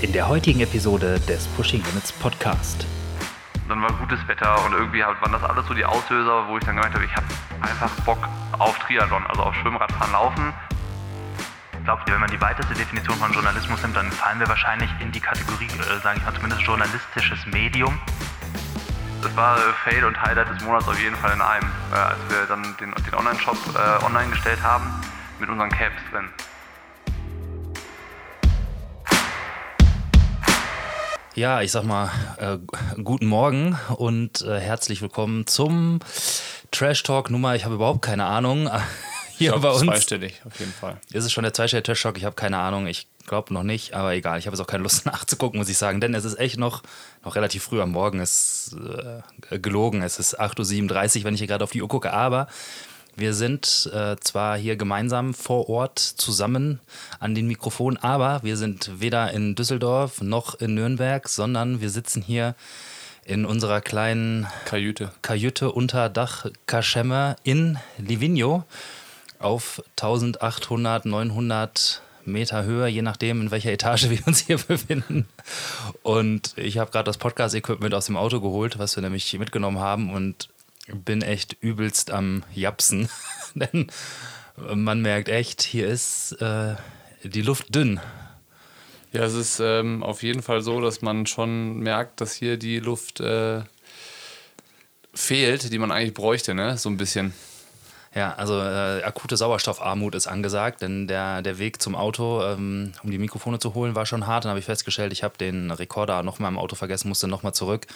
in der heutigen Episode des Pushing Limits Podcast. Dann war gutes Wetter und irgendwie waren das alles so die Auslöser, wo ich dann gemerkt habe, ich habe einfach Bock auf Triathlon, also auf Schwimmradfahren, Laufen. Glaubt ihr, wenn man die weiteste Definition von Journalismus nimmt, dann fallen wir wahrscheinlich in die Kategorie, äh, sage ich mal zumindest journalistisches Medium? Das war äh, Fail und Highlight des Monats auf jeden Fall in einem, äh, als wir dann den, den Online-Shop äh, online gestellt haben mit unseren Caps drin. Ja, ich sag mal, äh, guten Morgen und äh, herzlich willkommen zum Trash Talk Nummer. Ich habe überhaupt keine Ahnung. Hier glaub, bei uns. Zweistellig, auf jeden Fall. Ist es schon der zweistellige Trash Talk? Ich habe keine Ahnung. Ich glaube noch nicht, aber egal. Ich habe jetzt auch keine Lust nachzugucken, muss ich sagen. Denn es ist echt noch, noch relativ früh am Morgen. Es ist äh, gelogen. Es ist 8.37 Uhr, wenn ich hier gerade auf die Uhr gucke. Aber wir sind äh, zwar hier gemeinsam vor Ort zusammen an den Mikrofonen, aber wir sind weder in Düsseldorf noch in Nürnberg, sondern wir sitzen hier in unserer kleinen Kajüte, Kajüte unter Dach Kaschemme in Livigno auf 1800, 900 Meter Höhe, je nachdem, in welcher Etage wir uns hier befinden. Und ich habe gerade das Podcast-Equipment aus dem Auto geholt, was wir nämlich mitgenommen haben. Und bin echt übelst am Japsen. Denn man merkt echt, hier ist äh, die Luft dünn. Ja, es ist ähm, auf jeden Fall so, dass man schon merkt, dass hier die Luft äh, fehlt, die man eigentlich bräuchte, ne? So ein bisschen. Ja, also äh, akute Sauerstoffarmut ist angesagt, denn der, der Weg zum Auto, ähm, um die Mikrofone zu holen, war schon hart. Dann habe ich festgestellt, ich habe den Rekorder nochmal im Auto vergessen, musste nochmal zurück.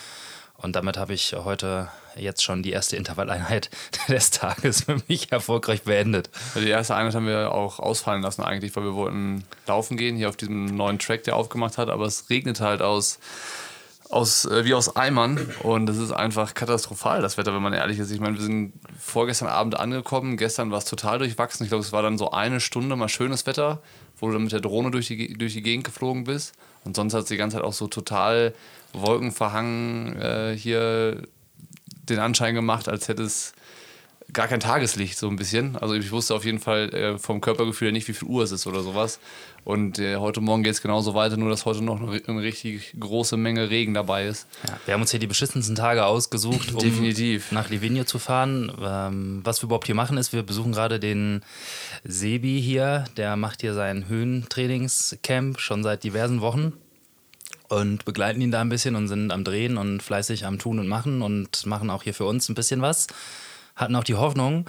Und damit habe ich heute jetzt schon die erste Intervalleinheit des Tages für mich erfolgreich beendet. Die erste Einheit haben wir auch ausfallen lassen eigentlich, weil wir wollten laufen gehen, hier auf diesem neuen Track, der aufgemacht hat, aber es regnet halt aus, aus äh, wie aus Eimern und es ist einfach katastrophal, das Wetter, wenn man ehrlich ist. Ich meine, wir sind vorgestern Abend angekommen, gestern war es total durchwachsen. Ich glaube, es war dann so eine Stunde mal schönes Wetter, wo du dann mit der Drohne durch die, durch die Gegend geflogen bist und sonst hat es die ganze Zeit auch so total wolkenverhangen äh, hier den Anschein gemacht, als hätte es gar kein Tageslicht, so ein bisschen. Also ich wusste auf jeden Fall äh, vom Körpergefühl nicht, wie viel Uhr es ist oder sowas. Und äh, heute Morgen geht es genauso weiter, nur dass heute noch eine richtig große Menge Regen dabei ist. Ja, wir haben uns hier die beschissensten Tage ausgesucht, um Definitiv. nach Livigno zu fahren. Ähm, was wir überhaupt hier machen, ist, wir besuchen gerade den Sebi hier. Der macht hier sein Höhentrainingscamp schon seit diversen Wochen und begleiten ihn da ein bisschen und sind am Drehen und fleißig am Tun und Machen und machen auch hier für uns ein bisschen was. Hatten auch die Hoffnung,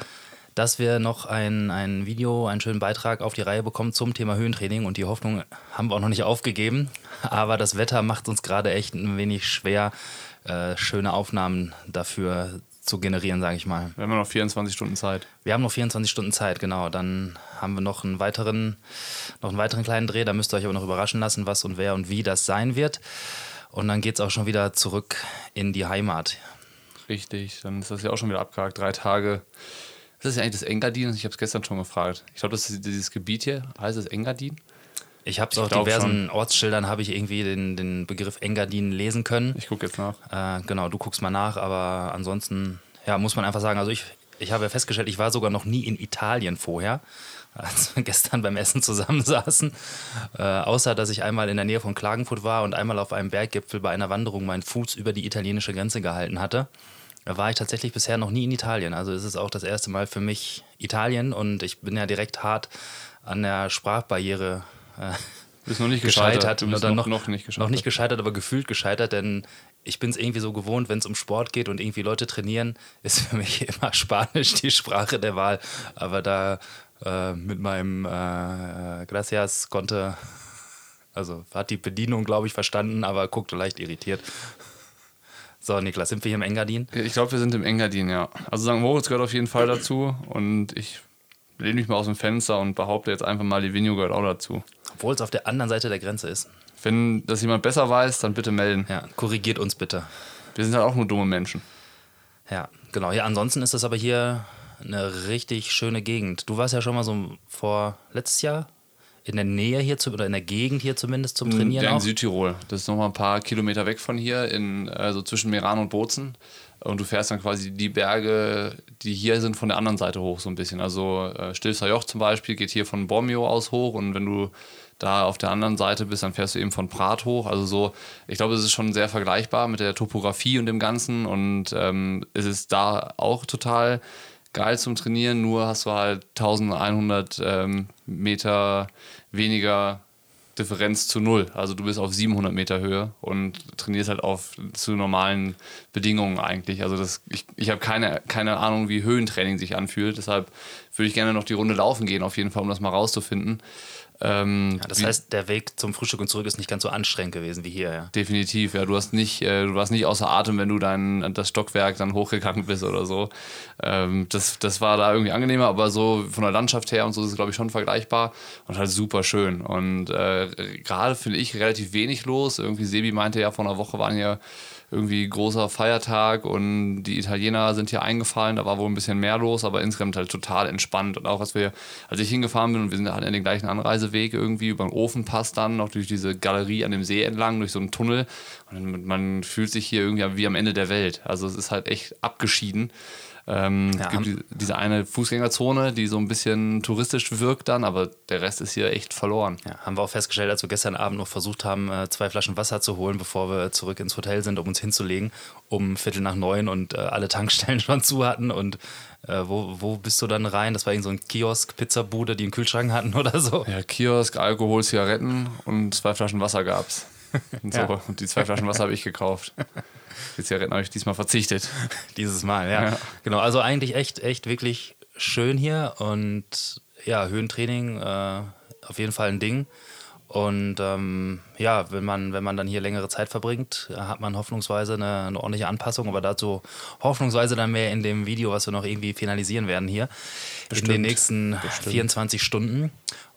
dass wir noch ein, ein Video, einen schönen Beitrag auf die Reihe bekommen zum Thema Höhentraining und die Hoffnung haben wir auch noch nicht aufgegeben. Aber das Wetter macht uns gerade echt ein wenig schwer, äh, schöne Aufnahmen dafür zu generieren, sage ich mal. Wir haben noch 24 Stunden Zeit. Wir haben noch 24 Stunden Zeit, genau. Dann haben wir noch einen weiteren, noch einen weiteren kleinen Dreh. Da müsst ihr euch aber noch überraschen lassen, was und wer und wie das sein wird. Und dann geht es auch schon wieder zurück in die Heimat. Richtig, dann ist das ja auch schon wieder abgehakt. Drei Tage. Ist das ja eigentlich das Engadin? Ich habe es gestern schon gefragt. Ich glaube, das ist dieses Gebiet hier. Heißt es Engadin? Ich habe es auf diversen schon. Ortsschildern habe ich irgendwie den, den Begriff Engadin lesen können. Ich gucke jetzt nach. Äh, genau, du guckst mal nach, aber ansonsten ja, muss man einfach sagen, also ich, ich habe ja festgestellt, ich war sogar noch nie in Italien vorher, als wir gestern beim Essen zusammensaßen. Äh, außer, dass ich einmal in der Nähe von Klagenfurt war und einmal auf einem Berggipfel bei einer Wanderung meinen Fuß über die italienische Grenze gehalten hatte. Da war ich tatsächlich bisher noch nie in Italien. Also es ist auch das erste Mal für mich Italien und ich bin ja direkt hart an der Sprachbarriere bist noch nicht gescheitert. gescheitert. Du bist noch, noch, noch, nicht gescheitert. Noch nicht gescheitert, aber gefühlt gescheitert, denn ich bin es irgendwie so gewohnt, wenn es um Sport geht und irgendwie Leute trainieren, ist für mich immer Spanisch die Sprache der Wahl. Aber da äh, mit meinem äh, Gracias konnte, also hat die Bedienung, glaube ich, verstanden, aber guckte leicht irritiert. So, Niklas, sind wir hier im Engadin? Ich glaube, wir sind im Engadin, ja. Also St. Moritz gehört auf jeden Fall dazu und ich lehne mich mal aus dem Fenster und behaupte jetzt einfach mal, Livigno gehört auch dazu. Obwohl es auf der anderen Seite der Grenze ist. Wenn das jemand besser weiß, dann bitte melden. Ja, korrigiert uns bitte. Wir sind halt auch nur dumme Menschen. Ja, genau. Ja, ansonsten ist das aber hier eine richtig schöne Gegend. Du warst ja schon mal so vor letztes Jahr in der Nähe hier zu, oder in der Gegend hier zumindest zum Ja, Trainieren in auch? Südtirol. Das ist nochmal ein paar Kilometer weg von hier, in, also zwischen Meran und Bozen. Und du fährst dann quasi die Berge, die hier sind, von der anderen Seite hoch so ein bisschen. Also äh, Stilfser Joch zum Beispiel geht hier von Bormio aus hoch und wenn du da auf der anderen Seite bist, dann fährst du eben von Prat hoch. Also so, ich glaube, es ist schon sehr vergleichbar mit der Topografie und dem Ganzen und ähm, es ist da auch total geil zum Trainieren, nur hast du halt 1100 ähm, Meter weniger Differenz zu null. Also du bist auf 700 Meter Höhe und trainierst halt auf zu normalen Bedingungen eigentlich. Also das, ich, ich habe keine, keine Ahnung, wie Höhentraining sich anfühlt. Deshalb würde ich gerne noch die Runde laufen gehen, auf jeden Fall, um das mal rauszufinden. Ähm, Ja, das wie- heißt, der Weg zum Frühstück und zurück ist nicht ganz so anstrengend gewesen wie hier, ja. Definitiv, ja. Du hast nicht, äh, du warst nicht außer Atem, wenn du dein das Stockwerk dann hochgegangen bist oder so. Ähm, das, das war da irgendwie angenehmer, aber so von der Landschaft her und so ist es, glaube ich, schon vergleichbar und halt super schön. Und äh, gerade finde ich relativ wenig los. Irgendwie Sebi meinte ja, vor einer Woche waren hier irgendwie großer Feiertag und die Italiener sind hier eingefallen, da war wohl ein bisschen mehr los, aber insgesamt halt total entspannt. Und auch als wir, als ich hingefahren bin und wir sind halt in den gleichen Anreiseweg irgendwie über den Ofenpass dann, noch durch diese Galerie an dem See entlang, durch so einen Tunnel. Und man fühlt sich hier irgendwie wie am Ende der Welt. Also es ist halt echt abgeschieden. Ähm, Ja, es gibt diese eine Fußgängerzone, die so ein bisschen touristisch wirkt dann, aber der Rest ist hier echt verloren. Ja, haben wir auch festgestellt, als wir gestern Abend noch versucht haben, äh, zwei Flaschen Wasser zu holen, bevor wir zurück ins Hotel sind, um uns hinzulegen, um Viertel nach neun und äh, alle Tankstellen schon zu hatten. Und äh, wo, wo bist du dann rein? Das war irgend so ein Kiosk, Pizzabude, die einen Kühlschrank hatten oder so. Ja, Kiosk, Alkohol, Zigaretten und zwei Flaschen Wasser gab's. Und, so. Ja. und die zwei Flaschen Wasser habe ich gekauft. Die Zigaretten habe ich diesmal verzichtet. Dieses Mal, ja. Ja. Genau, also eigentlich echt, echt wirklich schön hier und ja, Höhentraining äh, auf jeden Fall ein Ding. Und ähm, ja, wenn man, wenn man dann hier längere Zeit verbringt, hat man hoffnungsweise eine, eine ordentliche Anpassung, aber dazu hoffnungsweise dann mehr in dem Video, was wir noch irgendwie finalisieren werden hier in den Bestimmt. nächsten 24 Stunden.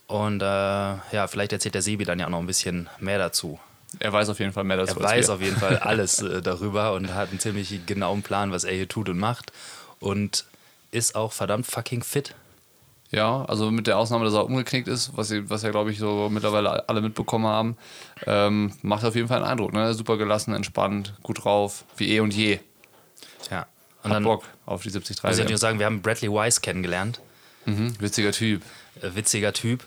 Und äh, ja, vielleicht erzählt der Sebi dann ja auch noch ein bisschen mehr dazu. Er weiß auf jeden Fall mehr dazu Er weiß wir. auf jeden Fall alles äh, darüber und hat einen ziemlich genauen Plan, was er hier tut und macht. Und ist auch verdammt fucking fit. Ja, also mit der Ausnahme, dass er umgeknickt ist, was, was ja, glaube ich, so mittlerweile alle mitbekommen haben, ähm, macht auf jeden Fall einen Eindruck. Ne? Super gelassen, entspannt, gut drauf, wie eh und je. Ja. Und Hat dann Bock auf die 73. muss ich natürlich sagen, wir haben Bradley Wise kennengelernt. Mhm, witziger Typ. Äh, witziger Typ.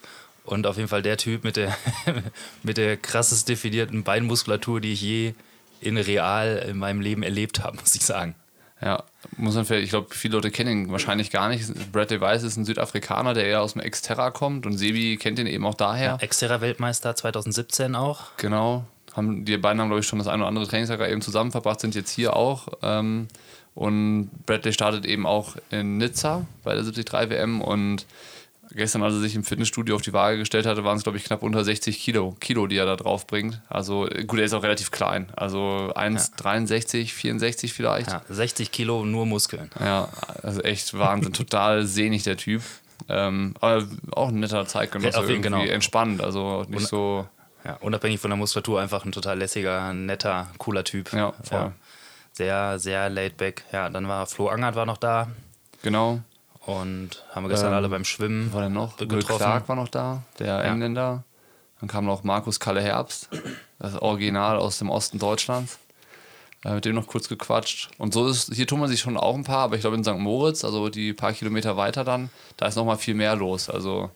Und auf jeden Fall der Typ mit der, mit der krassest definierten Beinmuskulatur, die ich je in real in meinem Leben erlebt habe, muss ich sagen. Ja, muss man vielleicht, ich glaube, viele Leute kennen ihn wahrscheinlich gar nicht. Bradley Weiss ist ein Südafrikaner, der eher aus dem Exterra kommt und Sebi kennt ihn eben auch daher. Exterra-Weltmeister 2017 auch. Genau. Haben, die beiden haben, glaube ich, schon das eine oder andere Trainingslager eben zusammen verbracht, sind jetzt hier auch. Ähm, und Bradley startet eben auch in Nizza bei der 73 WM und gestern, als er sich im Fitnessstudio auf die Waage gestellt hatte, waren es, glaube ich, knapp unter 60 Kilo, Kilo, die er da drauf bringt. Also gut, er ist auch relativ klein. Also 1,63, 64 vielleicht. Ja, 60 Kilo nur Muskeln. Ja, also echt Wahnsinn, total sehnig der Typ. Ähm, aber auch ein netter Zeitgenosse, Ja, irgendwie genau. entspannt, also nicht so, Ja, unabhängig von der Muskulatur einfach ein total lässiger, netter, cooler Typ. Ja, voll. Sehr, sehr laid back. Ja, dann war Flo Angert war noch da genau. Und haben wir gestern Ähm, alle beim Schwimmen War denn noch? Will. Clark war noch da, der Engländer. Dann kam noch Markus Kalle Herbst, das Original aus dem Osten Deutschlands. Äh, mit dem noch kurz gequatscht. Und so ist, hier tun man sich schon auch ein paar, aber ich glaube in St. Moritz, also die paar Kilometer weiter dann, da ist noch mal viel mehr los. Also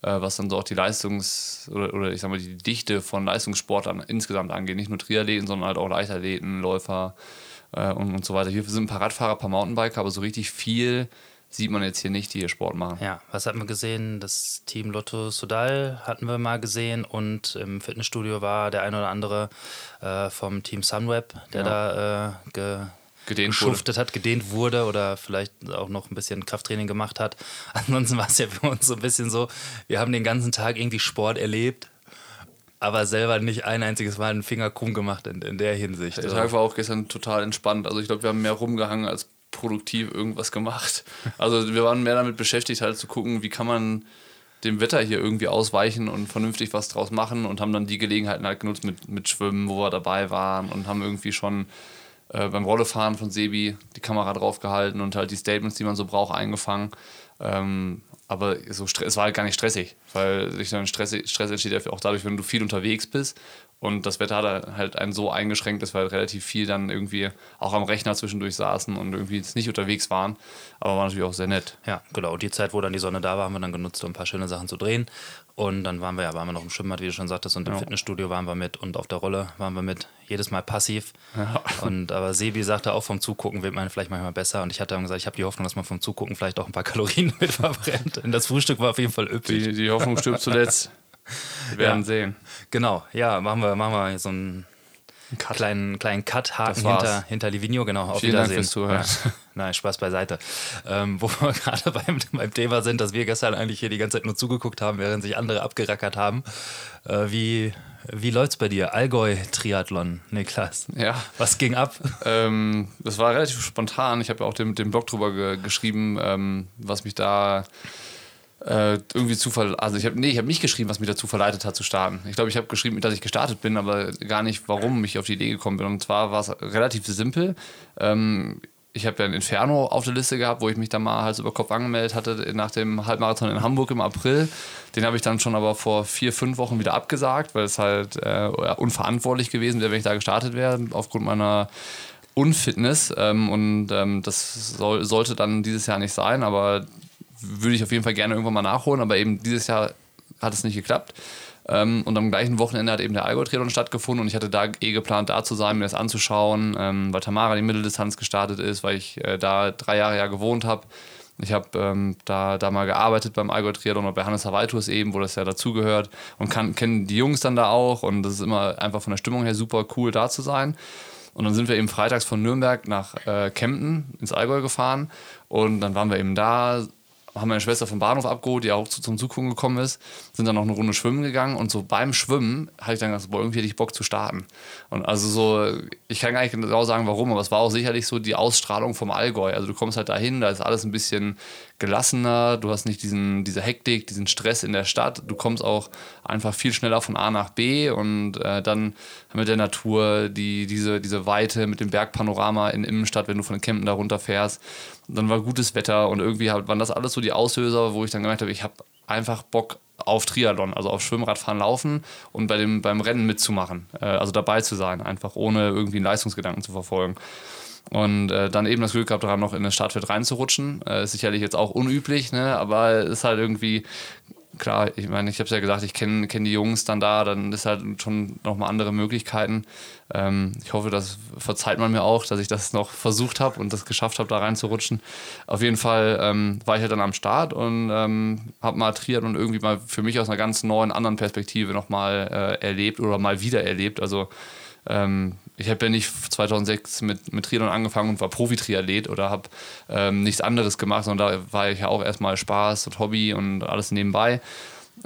äh, was dann so auch die Leistungs- oder, oder ich sag mal die Dichte von Leistungssportlern insgesamt angeht. Nicht nur Triathleten, sondern halt auch Leichtathleten, Läufer äh, und, und so weiter. Hier sind ein paar Radfahrer, ein paar Mountainbiker, aber so richtig viel sieht man jetzt hier nicht, die hier Sport machen. Ja, was hatten wir gesehen? Das Team Lotto Sudal hatten wir mal gesehen und im Fitnessstudio war der ein oder andere äh, vom Team Sunweb, der da äh, ge Gedehnt geschuftet hat, gedehnt wurde oder vielleicht auch noch ein bisschen Krafttraining gemacht hat. Ansonsten war es ja für uns so ein bisschen so, wir haben den ganzen Tag irgendwie Sport erlebt, aber selber nicht ein einziges Mal einen Finger krumm gemacht in, in der Hinsicht. Der Tag war auch gestern total entspannt. Also ich glaube, wir haben mehr rumgehangen als produktiv irgendwas gemacht. Also wir waren mehr damit beschäftigt, halt zu gucken, wie kann man dem Wetter hier irgendwie ausweichen und vernünftig was draus machen und haben dann die Gelegenheiten halt genutzt mit, mit Schwimmen, wo wir dabei waren und haben irgendwie schon äh, beim Rollefahren von Sebi die Kamera draufgehalten und halt die Statements, die man so braucht, eingefangen. Ähm, aber so es war halt gar nicht stressig, weil sich dann Stress, Stress entsteht ja auch dadurch, wenn du viel unterwegs bist und das Wetter hat halt einen so eingeschränkt, dass wir halt relativ viel dann irgendwie auch am Rechner zwischendurch saßen und irgendwie jetzt nicht unterwegs waren. Aber war natürlich auch sehr nett. Ja, genau. Und die Zeit, wo dann die Sonne da war, haben wir dann genutzt, um ein paar schöne Sachen zu drehen. Und dann waren wir ja, waren wir noch im Schwimmbad, wie du schon sagtest, und im ja. Fitnessstudio waren wir mit und auf der Rolle waren wir mit. Jedes Mal passiv. Ja. Und aber Sebi sagte auch vom Zugucken wird man vielleicht manchmal besser. Und ich hatte dann gesagt, ich habe die Hoffnung, dass man vom Zugucken vielleicht auch ein paar Kalorien mit verbrennt. Denn das Frühstück war auf jeden Fall üppig. Die, die Hoffnung stirbt zuletzt. Wir werden ja. sehen. Genau, ja, machen wir, machen wir so einen Cut. kleinen, kleinen Cut-Haken hinter, hinter Livigno. Genau, auf Vielen Wiedersehen. Dank fürs Zuhören. Ja. Nein, Spaß beiseite. Ähm, wo wir gerade beim, beim Thema sind, dass wir gestern eigentlich hier die ganze Zeit nur zugeguckt haben, während sich andere abgerackert haben. Äh, wie, wie läuft's bei dir? Allgäu-Triathlon, Niklas. Ja. Was ging ab? Ähm, das war relativ spontan. Ich habe ja auch den, den Blog drüber ge geschrieben, ähm, was mich da äh, irgendwie Zufall, also ich habe nee, ich nicht geschrieben, was mich dazu verleitet hat zu starten. Ich glaube, ich habe geschrieben, dass ich gestartet bin, aber gar nicht, warum ich auf die Idee gekommen bin. Und zwar war es relativ simpel. Ähm, ich habe ja ein Inferno auf der Liste gehabt, wo ich mich dann mal Hals über Kopf angemeldet hatte nach dem Halbmarathon in Hamburg im April. Den habe ich dann schon aber vor vier, fünf Wochen wieder abgesagt, weil es halt äh, unverantwortlich gewesen wäre, wenn ich da gestartet wäre, aufgrund meiner Unfitness. Ähm, und ähm, das soll, sollte dann dieses Jahr nicht sein, aber würde ich auf jeden Fall gerne irgendwann mal nachholen, aber eben dieses Jahr hat es nicht geklappt. Ähm, und am gleichen Wochenende hat eben der Allgäu-Triathlon stattgefunden und ich hatte da eh geplant, da zu sein, mir das anzuschauen, ähm, weil Tamara die Mitteldistanz gestartet ist, weil ich äh, da drei Jahre ja gewohnt habe. Ich habe ähm, da, da mal gearbeitet beim Allgäu Triathlon und bei Hannes Hawaitus eben, wo das ja dazugehört und kenne die Jungs dann da auch und das ist immer einfach von der Stimmung her super cool da zu sein. Und dann sind wir eben freitags von Nürnberg nach äh, Kempten ins Allgäu gefahren und dann waren wir eben da, haben meine Schwester vom Bahnhof abgeholt, die auch zum Zuggucken gekommen ist, sind dann noch eine Runde schwimmen gegangen und so beim Schwimmen hatte ich dann gesagt, boah, irgendwie hätte ich Bock zu starten. Und also so, ich kann gar nicht genau sagen, warum, aber es war auch sicherlich so die Ausstrahlung vom Allgäu. Also du kommst halt dahin, da ist alles ein bisschen gelassener, du hast nicht diesen, diese Hektik, diesen Stress in der Stadt, du kommst auch einfach viel schneller von A nach B und äh, dann mit der Natur, die, diese, diese Weite mit dem Bergpanorama in Innenstadt, wenn du von den Campen da runterfährst, dann war gutes Wetter und irgendwie waren das alles so die Auslöser, wo ich dann gemerkt habe, ich habe einfach Bock auf Triathlon, also auf Schwimmradfahren, Laufen und bei dem, beim Rennen mitzumachen, äh, also dabei zu sein, einfach ohne irgendwie einen Leistungsgedanken zu verfolgen. Und äh, dann eben das Glück gehabt, daran noch in das Startfeld reinzurutschen. Äh, ist sicherlich jetzt auch unüblich, ne? aber ist halt irgendwie klar, ich meine, ich habe es ja gesagt, ich kenne kenn die Jungs dann da, dann ist halt schon nochmal andere Möglichkeiten. Ähm, ich hoffe, das verzeiht man mir auch, dass ich das noch versucht habe und das geschafft habe, da reinzurutschen. Auf jeden Fall ähm, war ich halt dann am Start und ähm, habe mal Triathlon irgendwie mal für mich aus einer ganz neuen, anderen Perspektive nochmal äh, erlebt oder mal wieder erlebt. Also ähm, ich habe ja nicht 2006 mit, mit Triathlon angefangen und war Profi-Triathlet oder habe ähm, nichts anderes gemacht, sondern da war ich ja auch erstmal Spaß und Hobby und alles nebenbei.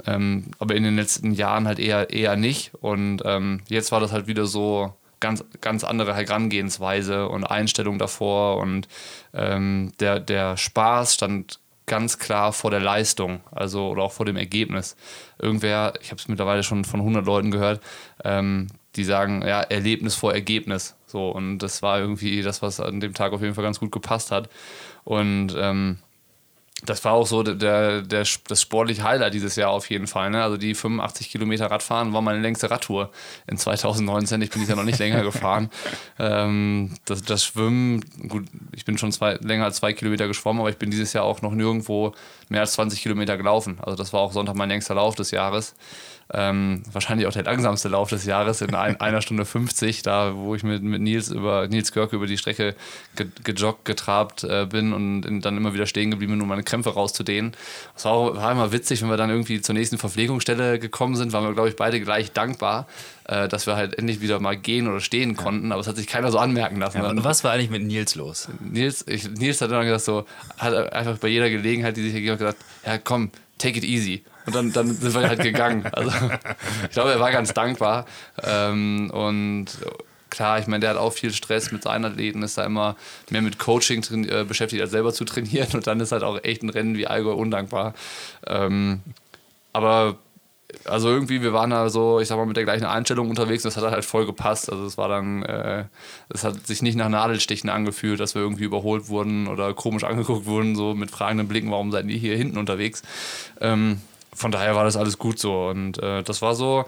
Ähm, aber in den letzten Jahren halt eher, eher nicht. Und ähm, jetzt war das halt wieder so ganz, ganz andere Herangehensweise und Einstellung davor. Und ähm, der, der Spaß stand ganz klar vor der Leistung, also oder auch vor dem Ergebnis. Irgendwer, ich habe es mittlerweile schon von 100 Leuten gehört, ähm, die sagen, ja, Erlebnis vor Ergebnis. So, und das war irgendwie das, was an dem Tag auf jeden Fall ganz gut gepasst hat. Und ähm, das war auch so der, der, das sportliche Highlight dieses Jahr auf jeden Fall. Ne? Also die 85 Kilometer Radfahren war meine längste Radtour in 2019. Ich bin dieses Jahr noch nicht länger gefahren. Ähm, das, das Schwimmen, gut, ich bin schon zwei, länger als zwei Kilometer geschwommen, aber ich bin dieses Jahr auch noch nirgendwo mehr als 20 Kilometer gelaufen. Also das war auch Sonntag mein längster Lauf des Jahres. Ähm, wahrscheinlich auch der langsamste Lauf des Jahres in ein, einer Stunde 50, da wo ich mit, mit Nils über Nils Görke über die Strecke ge, gejoggt, getrabt äh, bin und in, dann immer wieder stehen geblieben bin, um meine Krämpfe rauszudehnen. Es war, war immer witzig, wenn wir dann irgendwie zur nächsten Verpflegungsstelle gekommen sind, waren wir, glaube ich, beide gleich dankbar, äh, dass wir halt endlich wieder mal gehen oder stehen konnten, aber es hat sich keiner so anmerken lassen. Ja, und was war eigentlich mit Nils los? Nils, ich, Nils hat dann gesagt so, hat einfach bei jeder Gelegenheit, die sich gegeben hat, gesagt, ja komm, take it easy. Und dann, dann sind wir halt gegangen. Also ich glaube, er war ganz dankbar. Ähm, und klar, ich meine, der hat auch viel Stress mit seinen Athleten, ist da immer mehr mit Coaching äh, beschäftigt, als selber zu trainieren. Und dann ist halt auch echt ein Rennen wie Allgäu undankbar. Ähm, aber also irgendwie, wir waren da so, ich sag mal, mit der gleichen Einstellung unterwegs. Das hat halt voll gepasst. Also es war dann, äh, es hat sich nicht nach Nadelstichen angefühlt, dass wir irgendwie überholt wurden oder komisch angeguckt wurden, so mit fragenden Blicken, warum seid ihr hier hinten unterwegs? Ähm, von daher war das alles gut so. Und äh, das war so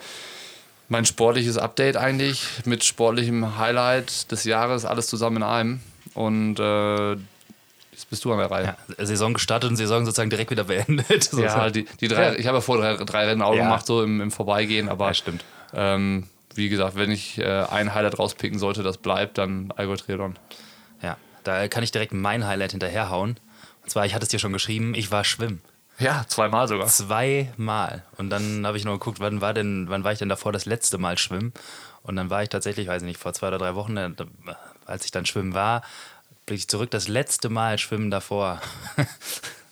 mein sportliches Update eigentlich mit sportlichem Highlight des Jahres, alles zusammen in einem. Und äh, Jetzt bist du an der Reihe. Ja, Saison gestartet und Saison sozusagen direkt wieder beendet. So ja, die, die drei, ich habe ja vor drei, drei Rennen auch Ja. gemacht, so im, im Vorbeigehen, aber Ja, stimmt. Ähm, wie gesagt, wenn ich äh, ein Highlight rauspicken sollte, das bleibt, dann Allgäu Triathlon. Ja, da kann ich direkt mein Highlight hinterherhauen. Und zwar, ich hatte es dir schon geschrieben, ich war schwimmen. Ja, zweimal sogar. Zweimal. Und dann habe ich noch geguckt, wann war denn, wann war ich denn davor das letzte Mal schwimmen? Und dann war ich tatsächlich, weiß ich nicht, vor zwei oder drei Wochen, äh, als ich dann schwimmen war, blicke ich zurück, das letzte Mal schwimmen davor.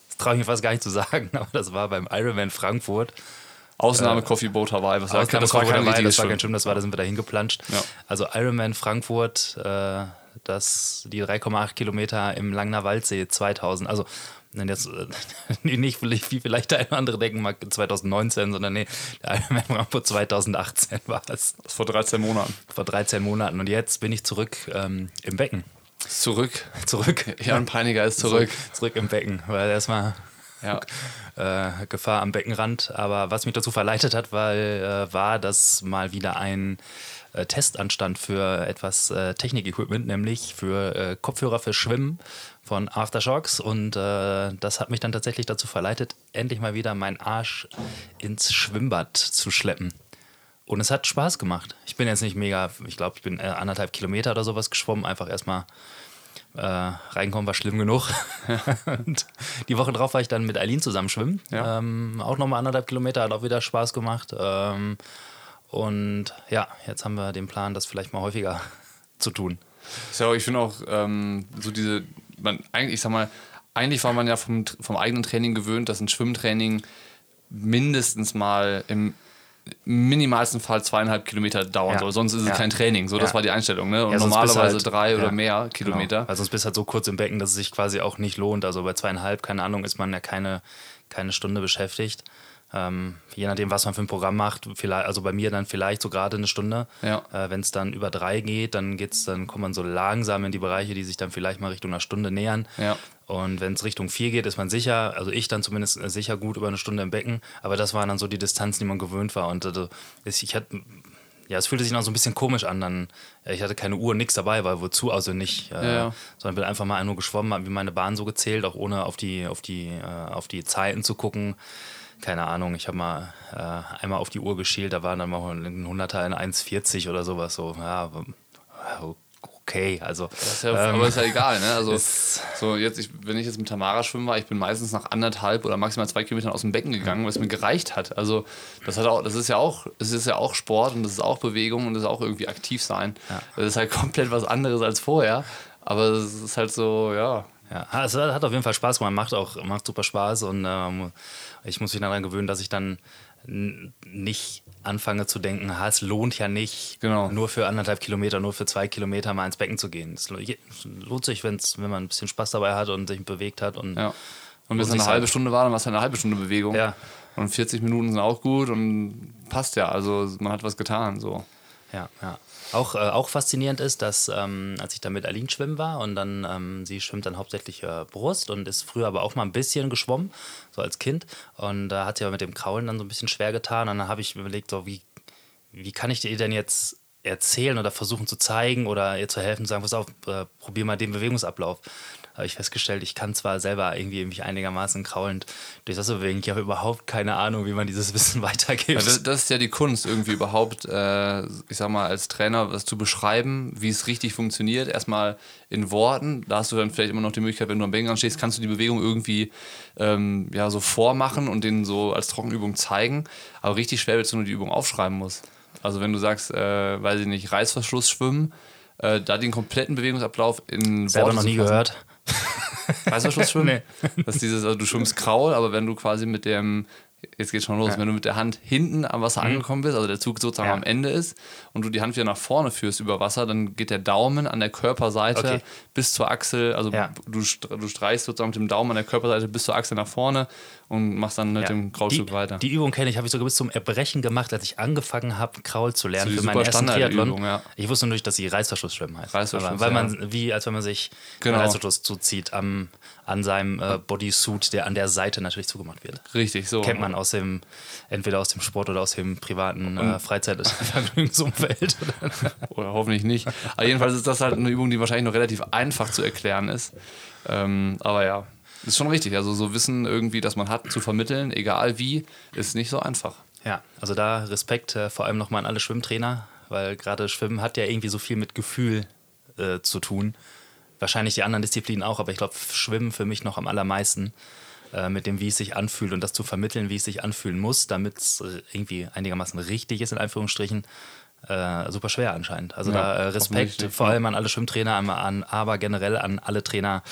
Das traue ich mir fast gar nicht zu sagen, aber das war beim Ironman Frankfurt. Ausnahme Coffee Boat Hawaii. Was Ausnahme das war kein richtiges das war kein Schwimmen. Schwimmen, das war, da sind wir da hingeplanscht. Ja. Also Ironman Frankfurt, äh, das, die 3,8 Kilometer im Langner Waldsee 2000, also nein, jetzt, äh, nicht wie vielleicht der eine oder andere denken mag 2019, sondern nee, der Ironman Frankfurt 2018 war es, vor 13 Monaten. vor 13 Monaten. Und jetzt bin ich zurück ähm, im Becken. Zurück. Zurück. Jan Peiniger ist zurück. Zurück im Becken, weil erstmal Ja. äh, Gefahr am Beckenrand. Aber was mich dazu verleitet hat, weil, äh, war, dass mal wieder ein äh, Test anstand für etwas äh, Technik-Equipment, nämlich für äh, Kopfhörer für Schwimmen von Aftershocks. Und äh, das hat mich dann tatsächlich dazu verleitet, endlich mal wieder meinen Arsch ins Schwimmbad zu schleppen. Und es hat Spaß gemacht. Ich bin jetzt nicht mega, ich glaube, ich bin äh, anderthalb Kilometer oder sowas geschwommen, einfach erstmal äh, reinkommen war schlimm genug. und die Woche drauf war ich dann mit Eileen zusammen schwimmen. Ja. Ähm, auch nochmal anderthalb Kilometer, hat auch wieder Spaß gemacht. Ähm, und ja, jetzt haben wir den Plan, das vielleicht mal häufiger zu tun. Ja, ich finde auch ähm, so diese, man, eigentlich, ich sag mal, eigentlich war man ja vom, vom eigenen Training gewöhnt, dass ein Schwimmtraining mindestens mal im minimalsten Fall zweieinhalb Kilometer dauern Ja. soll. Sonst ist es Ja. kein Training. So, das Ja. war die Einstellung. Ne? Und normalerweise halt- drei oder mehr Kilometer. Genau. Weil sonst bist du halt so kurz im Becken, dass es sich quasi auch nicht lohnt. Also bei zweieinhalb, keine Ahnung, ist man ja keine, keine Stunde beschäftigt. Ähm, je nachdem, was man für ein Programm macht, vielleicht, also bei mir dann vielleicht so gerade eine Stunde. Ja. Äh, Wenn es dann über drei geht, dann geht's, dann kommt man so langsam in die Bereiche, die sich dann vielleicht mal Richtung einer Stunde nähern. Ja. Und wenn es Richtung vier geht, ist man sicher, also ich dann zumindest äh, sicher gut über eine Stunde im Becken. Aber das waren dann so die Distanzen, die man gewöhnt war. Und äh, ich hatte ja, es fühlte sich noch so ein bisschen komisch an. Dann, ja, ich hatte keine Uhr, nichts dabei, weil wozu also nicht. Äh, ja. Sondern bin einfach mal nur geschwommen, habe mir meine Bahn so gezählt, auch ohne auf die, auf die, äh, auf die Zeiten zu gucken. Keine Ahnung, ich habe mal äh, einmal auf die Uhr geschielt, da waren dann mal ein 100er in 1,40 oder sowas. So, ja, okay, also. Das ist ja, aber ist ja egal, ne? Also, so jetzt, ich, wenn ich jetzt mit Tamara schwimmen war, ich bin meistens nach anderthalb oder maximal zwei Kilometern aus dem Becken gegangen, weil es mir gereicht hat. Also, das hat auch, das ist ja auch, es ist ja auch Sport und das ist auch Bewegung und das ist auch irgendwie aktiv sein. Ja. Das ist halt komplett was anderes als vorher. Aber es ist halt so, ja. Ja, es hat auf jeden Fall Spaß gemacht, macht auch macht super Spaß und ähm, ich muss mich daran gewöhnen, dass ich dann nicht anfange zu denken, ha, es lohnt ja nicht, Genau. nur für anderthalb Kilometer, nur für zwei Kilometer mal ins Becken zu gehen. Es lohnt sich, wenn's, wenn man ein bisschen Spaß dabei hat und sich bewegt hat. Und ja. Und wenn es eine halbe. Stunde war, dann war es eine halbe Stunde Bewegung. Ja. Und 40 Minuten sind auch gut und passt ja. Also man hat was getan. So. Ja, ja. Auch, äh, auch faszinierend ist, dass ähm, als ich da mit Aline schwimmen war und dann, ähm, sie schwimmt dann hauptsächlich äh, Brust und ist früher aber auch mal ein bisschen geschwommen, so als Kind. Und da hat sie aber mit dem Kraulen dann so ein bisschen schwer getan. Und dann habe ich mir überlegt, so wie, wie kann ich dir denn jetzt erzählen oder versuchen zu zeigen oder ihr zu helfen, zu sagen, pass auf, äh, probier mal den Bewegungsablauf. Habe ich festgestellt, ich kann zwar selber irgendwie mich einigermaßen kraulend durch das bewegen, ich habe überhaupt keine Ahnung, wie man dieses Wissen weitergibt. Ja, das, das ist ja die Kunst, irgendwie überhaupt, äh, ich sag mal, als Trainer was zu beschreiben, wie es richtig funktioniert. Erstmal in Worten, da hast du dann vielleicht immer noch die Möglichkeit, wenn du am Beckenrand stehst, kannst du die Bewegung irgendwie ähm, ja, so vormachen und denen so als Trockenübung zeigen. Aber richtig schwer wird, wenn du die Übung aufschreiben musst. Also wenn du sagst, äh, weiß ich nicht, Reißverschluss schwimmen, äh, da den kompletten Bewegungsablauf in selber Worte noch nie fassen. gehört. Reißverschluss schwimmen? Das ist dieses, also du schwimmst Kraul, aber wenn du quasi mit dem, jetzt geht's schon los, wenn du mit der Hand hinten am Wasser angekommen bist, also der Zug sozusagen Ja. am Ende ist und du die Hand wieder nach vorne führst über Wasser, dann geht der Daumen an der Körperseite Okay. bis zur Achsel, also Ja. du, du streichst sozusagen mit dem Daumen an der Körperseite bis zur Achsel nach vorne und machst dann mit Ja. dem Kraulzug die, weiter. Die Übung kenne ich, habe ich sogar bis zum Erbrechen gemacht, als ich angefangen habe, Kraul zu lernen So für meinen ersten Triathlon. ja. Ich wusste nur nicht, dass sie Reißverschlussschwimmen heißt. Reißverschluss, Aber weil ja. man, wie als wenn man sich Genau. einen Reißverschluss zuzieht am, an seinem äh, Bodysuit, der an der Seite natürlich zugemacht wird. Richtig, so. Kennt man aus dem, entweder aus dem Sport oder aus dem privaten äh, Freizeitvergnügungsumfeld. Oder hoffentlich nicht. Aber jedenfalls ist das halt eine Übung, die wahrscheinlich noch relativ einfach zu erklären ist. Ähm, aber ja, ist schon richtig. Also so Wissen irgendwie, das man hat, zu vermitteln, egal wie, ist nicht so einfach. Ja, also da Respekt äh, vor allem nochmal an alle Schwimmtrainer, weil gerade Schwimmen hat ja irgendwie so viel mit Gefühl äh, zu tun. Wahrscheinlich die anderen Disziplinen auch, aber ich glaube, Schwimmen für mich noch am allermeisten. Äh, mit dem, wie es sich anfühlt und das zu vermitteln, wie es sich anfühlen muss, damit es äh, irgendwie einigermaßen richtig ist, in Anführungsstrichen. Äh, super schwer anscheinend. Also Ja, da äh, Respekt vor allem an alle Schwimmtrainer, an, an, aber generell an alle Trainer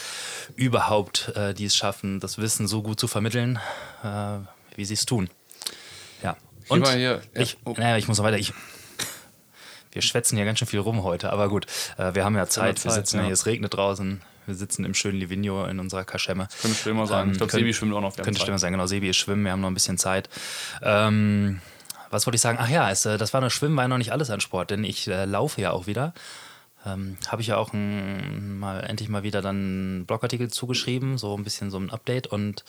überhaupt, äh, die es schaffen, das Wissen so gut zu vermitteln, äh, wie sie es tun. Ja. Und hier. Ja, ich, oh. naja, ich muss noch weiter. Ich, wir schwätzen hier ganz schön viel rum heute, aber gut, äh, wir haben ja Zeit. wir Zeit, sitzen ja. ja. hier, es regnet draußen. Wir sitzen im schönen Livigno in unserer Kaschemme. Könnte Schwimmer sein. ich glaube, Sebi schwimmt auch noch. wir Könnte Zeit. Schwimmer sein, genau. Sebi ist schwimmen, wir haben noch ein bisschen Zeit. Ähm, was wollte ich sagen? Ach ja, es, äh, das war nur Schwimmen, war ja noch nicht alles an Sport, denn ich äh, laufe ja auch wieder. Ähm, Habe ich ja auch ein, mal endlich mal wieder dann einen Blogartikel zugeschrieben, so ein bisschen so ein Update und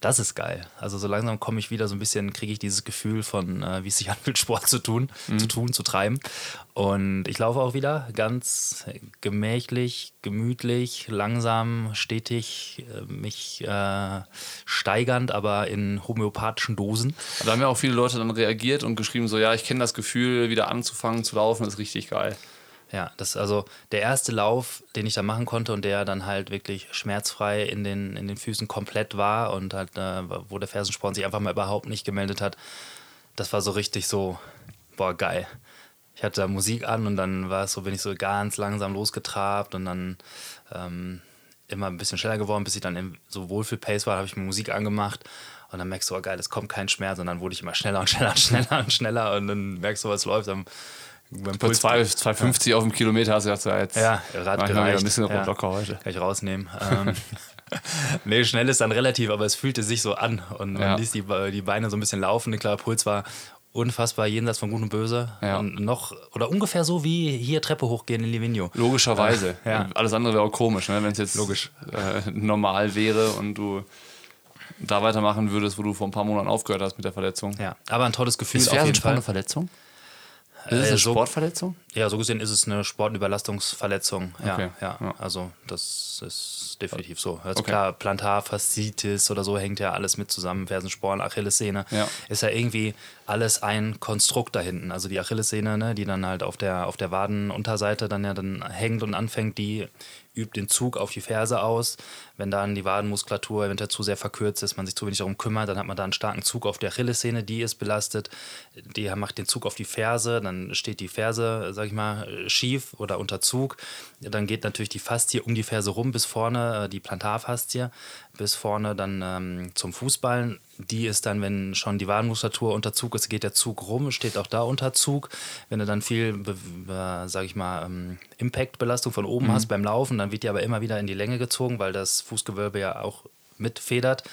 das ist geil. Also so langsam komme ich wieder so ein bisschen, kriege ich dieses Gefühl von, äh, wie es sich anfühlt, Sport zu tun, zu tun, zu treiben. Und ich laufe auch wieder ganz gemächlich, gemütlich, langsam, stetig, äh, mich äh, steigernd, aber in homöopathischen Dosen. Da haben ja auch viele Leute dann reagiert und geschrieben, so, ja, ich kenne das Gefühl, wieder anzufangen zu laufen, ist richtig geil. Ja, das ist also der erste Lauf, den ich da machen konnte und der dann halt wirklich schmerzfrei in den, in den Füßen komplett war und halt, äh, wo der Fersensporn sich einfach mal überhaupt nicht gemeldet hat. Das war so richtig so, boah, geil. Ich hatte da Musik an und dann war es so, bin ich so ganz langsam losgetrabt und dann ähm, immer ein bisschen schneller geworden, bis ich dann so Wohlfühl-Pace war, habe ich mir Musik angemacht und dann merkst du, oh geil, es kommt kein Schmerz und dann wurde ich immer schneller und schneller und schneller und schneller und dann merkst du, was läuft. Dann, beim Bei 2,50 auf dem Kilometer hast du so, jetzt ja, Rad gereicht. ein bisschen ja. locker heute. Kann ich rausnehmen. Ähm, nee, schnell ist dann relativ, aber es fühlte sich so an. Und man Ja. ließ die, die Beine so ein bisschen laufen. Klar, Puls war unfassbar jenseits von Gut und Böse. Ja. Und noch, oder ungefähr so wie hier Treppe hochgehen in Livigno. Logischerweise. Ja. Alles andere wäre auch komisch, ne? wenn es jetzt Logisch. Äh, normal wäre und du da weitermachen würdest, wo du vor ein paar Monaten aufgehört hast mit der Verletzung. Ja, aber ein tolles Gefühl Ist auf jeden Fall. eine Verletzung? Ist es Äh, eine so- Sportverletzung? Ja, so gesehen ist es eine Sportüberlastungsverletzung. Ja, Okay, ja. ja. Also das ist definitiv so. Also Okay. klar, Plantarfaszitis oder so hängt ja alles mit zusammen. Fersensporn, Achillessehne. Ja. Ist ja irgendwie alles ein Konstrukt da hinten. Also die Achillessehne, ne, die dann halt auf der, auf der Wadenunterseite dann ja dann hängt und anfängt, die übt den Zug auf die Ferse aus. Wenn dann die Wadenmuskulatur eventuell zu sehr verkürzt ist, man sich zu wenig darum kümmert, dann hat man da einen starken Zug auf der Achillessehne, die ist belastet, die macht den Zug auf die Ferse, dann steht die Ferse, sag ich mal, schief oder unter Zug. Dann geht natürlich die Faszie um die Ferse rum bis vorne, äh, die Plantarfaszie, bis vorne dann ähm, zum Fußballen. Die ist dann, wenn schon die Wadenmuskulatur unter Zug ist, geht der Zug rum, steht auch da unter Zug. Wenn du dann viel, be- sag ich mal, ähm, Impact-Belastung von oben hast beim Laufen, dann wird die aber immer wieder in die Länge gezogen, weil das Fußgewölbe ja auch mitfedert.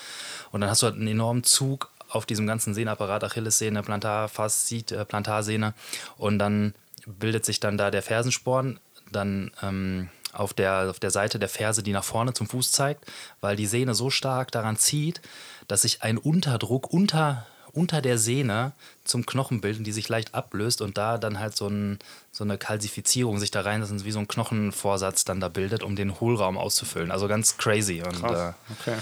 Und dann hast du halt einen enormen Zug auf diesem ganzen Sehnenapparat, Achillessehne, Plantarfaszit, äh, Plantarsehne. Und dann bildet sich dann da der Fersensporn, dann ähm, auf, der, auf der Seite der Ferse, die nach vorne zum Fuß zeigt, weil die Sehne so stark daran zieht, dass sich ein Unterdruck unter, unter der Sehne zum Knochen bildet, die sich leicht ablöst und da dann halt so, ein, so eine Kalzifizierung sich da rein, das ist wie so ein Knochenvorsatz dann da bildet, um den Hohlraum auszufüllen. Also ganz crazy. Und, äh, Okay.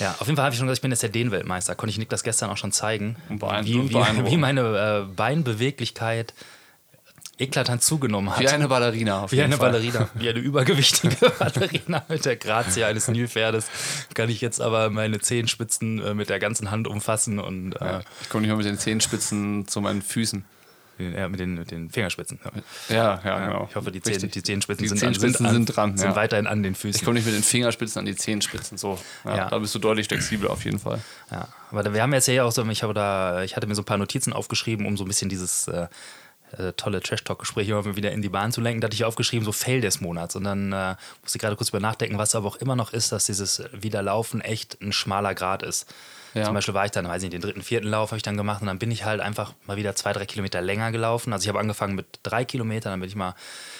ja, auf jeden Fall habe ich schon gesagt, ich bin jetzt der Dehnweltmeister. Konnte ich Nick das gestern auch schon zeigen. Wie, wie, wie meine äh, Beinbeweglichkeit eklatant zugenommen hat. Wie eine Ballerina Wie eine Fall. Ballerina, wie eine übergewichtige Ballerina mit der Grazie eines Nilpferdes, kann ich jetzt aber meine Zehenspitzen äh, mit der ganzen Hand umfassen und äh, Ich komme nicht mehr mit den Zehenspitzen zu meinen Füßen. ja, mit, den, mit den Fingerspitzen. Ja. Ja, ja, genau. Ich hoffe, die, Zehen, die Zehenspitzen, Die sind, Zehenspitzen an, sind dran, sind ja. weiterhin an den Ich Füßen. komme nicht mit den Fingerspitzen an die Zehenspitzen. So. Ja, Ja. Da bist du deutlich flexibel auf jeden Fall. Ja, aber wir haben jetzt ja auch so, ich habe da, ich hatte mir so ein paar Notizen aufgeschrieben, um so ein bisschen dieses, äh, äh, tolle Trash-Talk-Gespräche, um wieder in die Bahn zu lenken, da hatte ich aufgeschrieben, so Fail des Monats. Und dann äh, musste ich gerade kurz über nachdenken, was aber auch immer noch ist, dass dieses Wiederlaufen echt ein schmaler Grad ist. Ja. Zum Beispiel war ich dann, weiß ich nicht, den dritten, vierten Lauf habe ich dann gemacht und dann bin ich halt einfach mal wieder zwei, drei Kilometer länger gelaufen. Also ich habe angefangen mit drei Kilometern, dann bin ich mal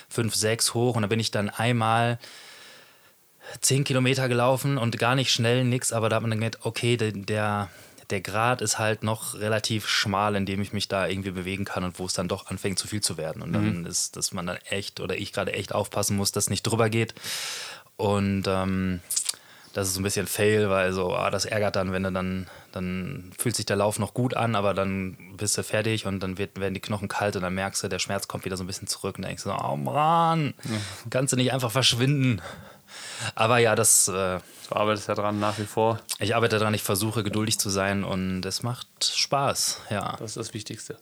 fünf, sechs hoch und dann bin ich dann einmal zehn Kilometer gelaufen und gar nicht schnell, nix, aber da hat man dann gedacht, okay, der, der, der Grad ist halt noch relativ schmal, in dem ich mich da irgendwie bewegen kann und wo es dann doch anfängt zu viel zu werden. Und dann ist, dass man dann echt oder ich gerade echt aufpassen muss, dass nicht drüber geht. Und ähm, das ist so ein bisschen Fail, weil so, ah, das ärgert dann, wenn du dann, dann fühlt sich der Lauf noch gut an, aber dann bist du fertig und dann wird, werden die Knochen kalt und dann merkst du, der Schmerz kommt wieder so ein bisschen zurück und dann denkst du so, oh Mann, kannst du nicht einfach verschwinden. Aber ja, das, äh, Du arbeitest ja dran nach wie vor. ich arbeite daran, ich versuche geduldig zu sein und es macht Spaß, ja. Das ist das Wichtigste.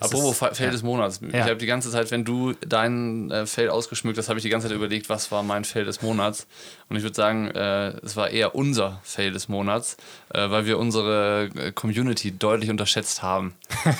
Apropos ist- Fail ja. des Monats. Ich Ja. habe die ganze Zeit, wenn du deinen äh, Fail ausgeschmückt hast, habe ich die ganze Zeit überlegt, was war mein Fail des Monats. Und ich würde sagen, äh, es war eher unser Fail des Monats, äh, weil wir unsere äh, Community deutlich unterschätzt haben.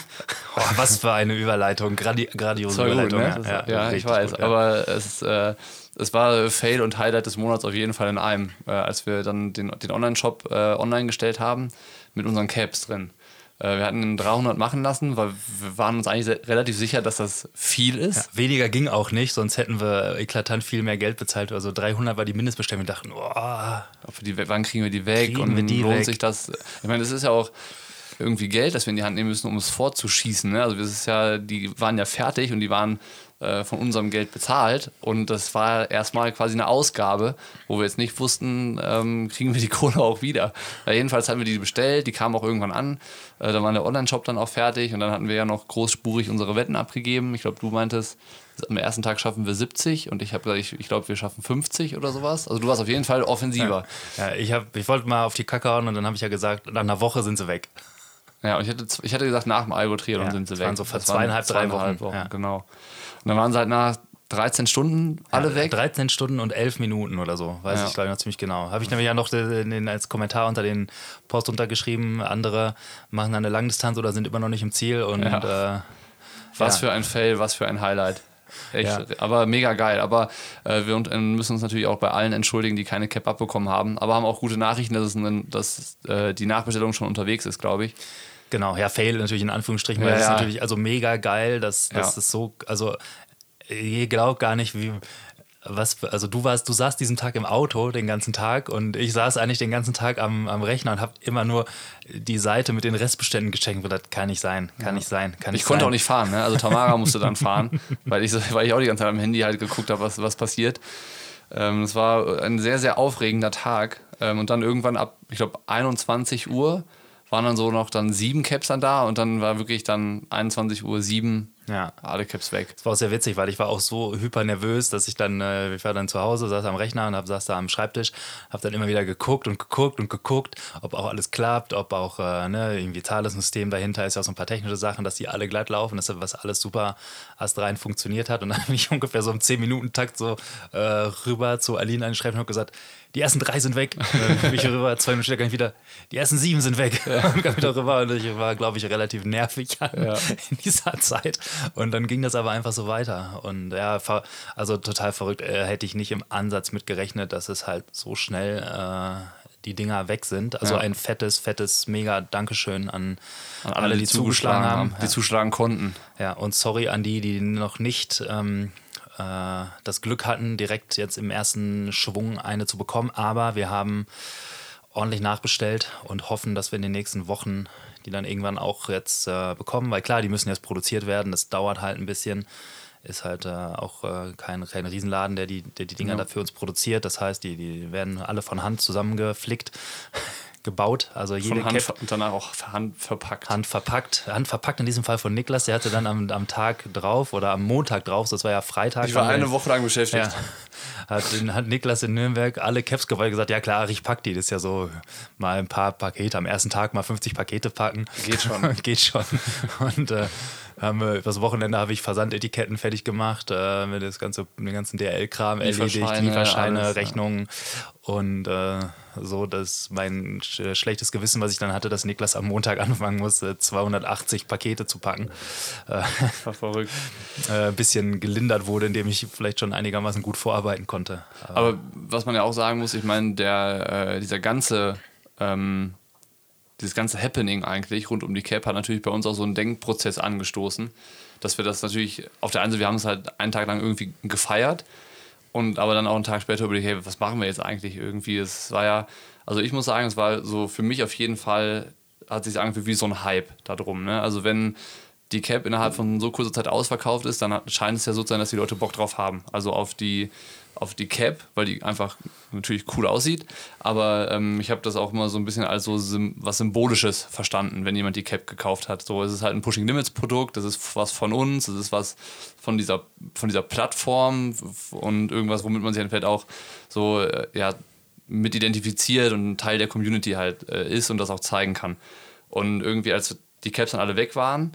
Oh, was für eine Überleitung, Gradi gradiose Das war gut, Überleitung. ne? Das- ja, ich weiß. gut, ja. Aber es, äh, es war Fail und Highlight des Monats auf jeden Fall in einem, äh, als wir dann den, den Online-Shop äh, online gestellt haben mit unseren Caps drin. Äh, wir hatten einen 300 machen lassen, weil wir waren uns eigentlich sehr, relativ sicher, dass das viel ist. Weniger ging auch nicht, sonst hätten wir eklatant viel mehr Geld bezahlt. Also 300 war die Mindestbestellung. Wir dachten, oh, Ob wir die, wann kriegen wir die weg und die lohnt weg? sich das? Ich meine, das ist ja auch irgendwie Geld, das wir in die Hand nehmen müssen, um es fortzuschießen. Ne? Also das ist ja, die waren ja fertig und die waren äh, von unserem Geld bezahlt und das war erstmal quasi eine Ausgabe, wo wir jetzt nicht wussten, ähm, kriegen wir die Kohle auch wieder. Ja, jedenfalls hatten wir die bestellt, die kamen auch irgendwann an. Äh, da war der Online-Shop dann auch fertig und dann hatten wir ja noch großspurig unsere Wetten abgegeben. Ich glaube, du meintest, am ersten Tag schaffen wir 70 und ich habe gesagt, ich, ich glaube, wir schaffen 50 oder sowas. Also du warst auf jeden Fall offensiver. ja, ich, hab, ich wollte mal auf die Kacke hauen und dann habe ich ja gesagt, nach einer Woche sind sie weg. Ja, und ich hatte, ich hatte gesagt, nach dem Algo-Triathlon Ja, sind sie das weg. waren so Das zweieinhalb, drei zweieinhalb Wochen, ja. Genau. Und dann waren sie halt nach 13 Stunden alle weg. 13 Stunden und 11 Minuten oder so, weiß Ja. ich glaube ich noch ziemlich genau. Habe ich nämlich ja noch den, den, als Kommentar unter den Post untergeschrieben. Andere machen eine Langdistanz oder sind immer noch nicht im Ziel und äh, Was ja. für ein Fail, was für ein Highlight. Echt, Ja. aber mega geil. Aber äh, wir äh, müssen uns natürlich auch bei allen entschuldigen, die keine Cap abbekommen haben. Aber haben auch gute Nachrichten, dass, es ein, dass äh, die Nachbestellung schon unterwegs ist, glaube ich. Genau, ja, Fail natürlich in Anführungsstrichen, weil Ja, das ist ja. natürlich also mega geil, dass das Ja. ist so, also ihr glaubt gar nicht, wie was, also du warst, du saßt diesen Tag im Auto den ganzen Tag und ich saß eigentlich den ganzen Tag am, am Rechner und habe immer nur die Seite mit den Restbeständen gecheckt und das kann nicht sein, kann nicht sein, kann nicht Ich konnte sein. auch nicht fahren, ne? Also Tamara musste dann fahren, weil ich, weil ich auch die ganze Zeit am Handy halt geguckt habe, was, was passiert. Ähm, es war ein sehr, sehr aufregender Tag. Ähm, und dann irgendwann ab, ich glaube, 21 Uhr waren dann so noch dann sieben Caps dann da und dann war wirklich dann 21 Uhr sieben Ja. alle Caps weg. Das war auch sehr witzig, weil ich war auch so hyper nervös, dass ich dann, äh, ich war dann zu Hause, saß am Rechner und hab, saß da am Schreibtisch, habe dann immer wieder geguckt und geguckt und geguckt, ob auch alles klappt, ob auch äh, ne, irgendwie Zahlungssystem dahinter ist ja auch so ein paar technische Sachen, dass die alle glatt laufen, dass was alles super astrein funktioniert hat. Und dann bin ich ungefähr so im 10-Minuten-Takt so äh, rüber zu Aline an den Schreibtisch und hab gesagt, die ersten drei sind weg. Und dann bin ich rüber, zwei Minuten später kann ich wieder, die ersten sieben sind weg. Und kam wieder rüber und ich war, glaube ich, relativ nervig in dieser Zeit. Und dann ging das aber einfach so weiter. Und ja, also total verrückt. Äh, hätte ich nicht im Ansatz mit gerechnet, dass es halt so schnell äh, die Dinger weg sind. Also Ja. ein fettes, fettes, mega Dankeschön an, An alle, die, zugeschlagen haben. die zuschlagen konnten. Ja, und sorry an die, die noch nicht ähm, äh, das Glück hatten, direkt jetzt im ersten Schwung eine zu bekommen. Aber wir haben ordentlich nachbestellt und hoffen, dass wir in den nächsten Wochen die dann irgendwann auch jetzt äh, bekommen. Weil klar, die müssen jetzt produziert werden. Das dauert halt ein bisschen. Ist halt äh, auch äh, kein, kein Riesenladen, der die, der die Dinger da für uns produziert. Das heißt, die, die werden alle von Hand zusammengeflickt, gebaut. Also jede Von Hand Cap und danach auch Hand verpackt. Hand verpackt, Hand verpackt in diesem Fall von Niklas. Der hatte dann am, am Tag drauf oder am Montag drauf, das war ja Freitag. Ich war eine Woche lang beschäftigt. Ja. hat, hat Niklas in Nürnberg alle Caps gewollt gesagt, ja klar, ich pack die. Das ist ja so mal ein paar Pakete, am ersten Tag mal 50 Pakete packen. Geht schon. Geht schon. Und äh, haben wir, das Wochenende habe ich Versandetiketten fertig gemacht, äh, das ganze, den ganzen DL-Kram erledigt, Lieferscheine, alles, ja. Rechnungen und äh, so, dass mein sch schlechtes Gewissen, was ich dann hatte, dass Niklas am Montag anfangen musste, 280 Pakete zu packen, äh, War verrückt. äh, ein bisschen gelindert wurde, indem ich vielleicht schon einigermaßen gut vorarbeiten konnte. Aber was man ja auch sagen muss, ich meine, der, äh, dieser ganze, ähm, dieses ganze Happening eigentlich rund um die Cap hat natürlich bei uns auch so einen Denkprozess angestoßen, dass wir das natürlich, auf der einen Seite, wir haben es halt einen Tag lang irgendwie gefeiert und aber dann auch einen Tag später überlegt, hey, was machen wir jetzt eigentlich irgendwie? Es war ja, also ich muss sagen, es war so für mich auf jeden Fall, hat sich angefühlt wie so ein Hype darum. Ne? Also wenn die Cap innerhalb von so kurzer Zeit ausverkauft ist, dann scheint es ja so zu sein, dass die Leute Bock drauf haben. Also auf die, auf die Cap, weil die einfach natürlich cool aussieht. Aber ähm, ich habe das auch immer so ein bisschen als so sym was Symbolisches verstanden, wenn jemand die Cap gekauft hat. So, es ist halt ein Pushing Limits Produkt, das ist was von uns, es ist was von dieser, von dieser Plattform und irgendwas, womit man sich dann vielleicht auch so äh, ja, mit identifiziert und ein Teil der Community halt äh, ist und das auch zeigen kann. Und irgendwie, als die Caps dann alle weg waren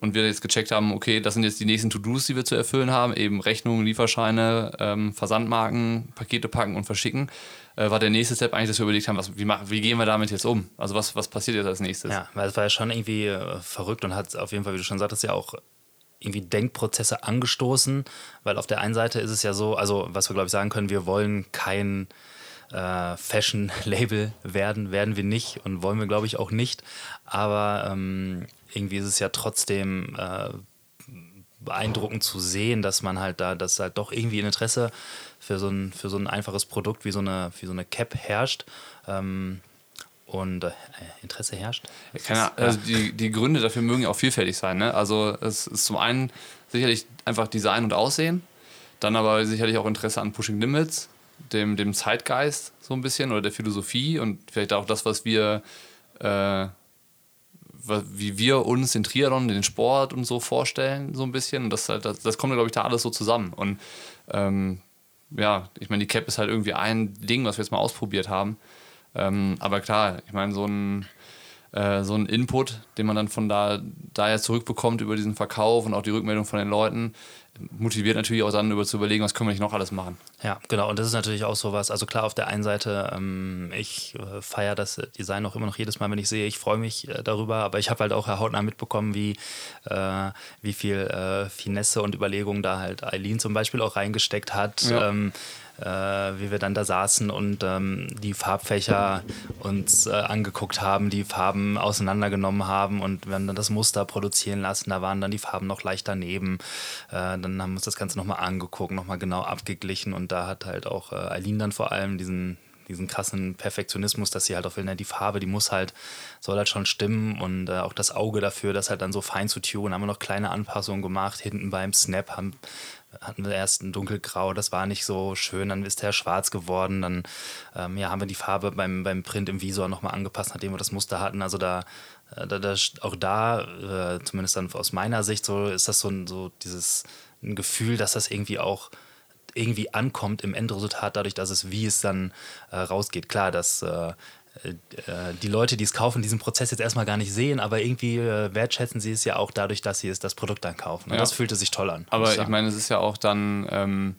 und wir jetzt gecheckt haben, okay, das sind jetzt die nächsten To-Dos, die wir zu erfüllen haben, eben Rechnungen, Lieferscheine, ähm, Versandmarken, Pakete packen und verschicken, äh, war der nächste Step eigentlich, dass wir überlegt haben, was, wie, machen, wie gehen wir damit jetzt um? Also was, was passiert jetzt als nächstes? Ja, weil es war ja schon irgendwie äh, verrückt und hat auf jeden Fall, wie du schon sagtest, ja auch irgendwie Denkprozesse angestoßen, weil auf der einen Seite ist es ja so, also was wir glaube ich sagen können, wir wollen kein äh, Fashion-Label werden, werden wir nicht und wollen wir glaube ich auch nicht, aber ähm, irgendwie ist es ja trotzdem äh, beeindruckend zu sehen, dass man halt da, dass halt doch irgendwie ein Interesse für so ein, für so ein einfaches Produkt wie so eine, wie so eine Cap herrscht. Ähm, und äh, Interesse herrscht. Keine, ist- also die, die Gründe dafür mögen ja auch vielfältig sein. Ne? Also es ist zum einen sicherlich einfach Design und Aussehen, dann aber sicherlich auch Interesse an Pushing Limits, dem, dem Zeitgeist so ein bisschen oder der Philosophie und vielleicht auch das, was wir, äh, wie wir uns den Triathlon, den Sport und so vorstellen, so ein bisschen. Und das, halt, das, das kommt, glaube ich, da alles so zusammen. Und ähm, ja, ich meine, die Cap ist halt irgendwie ein Ding, was wir jetzt mal ausprobiert haben. Ähm, aber klar, ich meine, so ein, äh, so ein Input, den man dann von da daher zurückbekommt über diesen Verkauf und auch die Rückmeldung von den Leuten, motiviert natürlich auch dann über zu überlegen, was können wir nicht noch alles machen. Ja, genau. Und das ist natürlich auch sowas. Also klar, auf der einen Seite, ähm, ich äh, feiere das Design auch immer noch jedes Mal, wenn ich sehe. Ich freue mich äh, darüber, aber ich habe halt auch hautnah mitbekommen, wie, äh, wie viel äh, Finesse und Überlegung da halt Eileen zum Beispiel auch reingesteckt hat. Ja. Ähm, äh, wie wir dann da saßen und ähm, die Farbfächer uns äh, angeguckt haben, die Farben auseinandergenommen haben und wir haben dann das Muster produzieren lassen. Da waren dann die Farben noch leicht daneben. Äh, dann haben wir uns das Ganze nochmal angeguckt, nochmal genau abgeglichen und da hat halt auch äh, Eileen dann vor allem diesen diesen krassen Perfektionismus, dass sie halt auch will, ne, die Farbe, die muss halt, soll halt schon stimmen und äh, auch das Auge dafür, das halt dann so fein zu tunen. Haben wir noch kleine Anpassungen gemacht. Hinten beim Snap haben, hatten wir erst ein dunkelgrau, das war nicht so schön, dann ist der schwarz geworden. Dann ähm, ja, haben wir die Farbe beim, beim Print im Visor nochmal angepasst, nachdem wir das Muster hatten. Also da, äh, da, da auch da, äh, zumindest dann aus meiner Sicht, so ist das so, ein- so dieses ein Gefühl, dass das irgendwie auch irgendwie ankommt im Endresultat, dadurch, dass es, wie es dann äh, rausgeht. Klar, dass äh, die Leute, die es kaufen, diesen Prozess jetzt erstmal gar nicht sehen, aber irgendwie äh, wertschätzen sie es ja auch dadurch, dass sie es das Produkt dann kaufen. Und Ja. das fühlte sich toll an. Aber ich sagen. meine, es ist ja auch dann, ähm,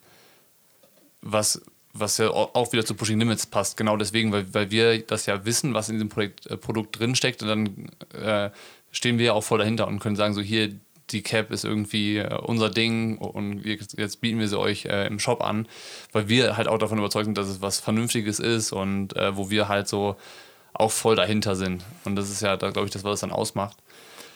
was, was ja au- auch wieder zu Pushing Limits passt. Genau deswegen, weil, weil wir das ja wissen, was in diesem Projekt, äh, Produkt drinsteckt. Und dann äh, stehen wir ja auch voll dahinter und können sagen, so hier, die Cap ist irgendwie äh, unser Ding und jetzt bieten wir sie euch äh, im Shop an, weil wir halt auch davon überzeugt sind, dass es was Vernünftiges ist und äh, wo wir halt so auch voll dahinter sind. Und das ist ja, da glaube ich, das, was es dann ausmacht.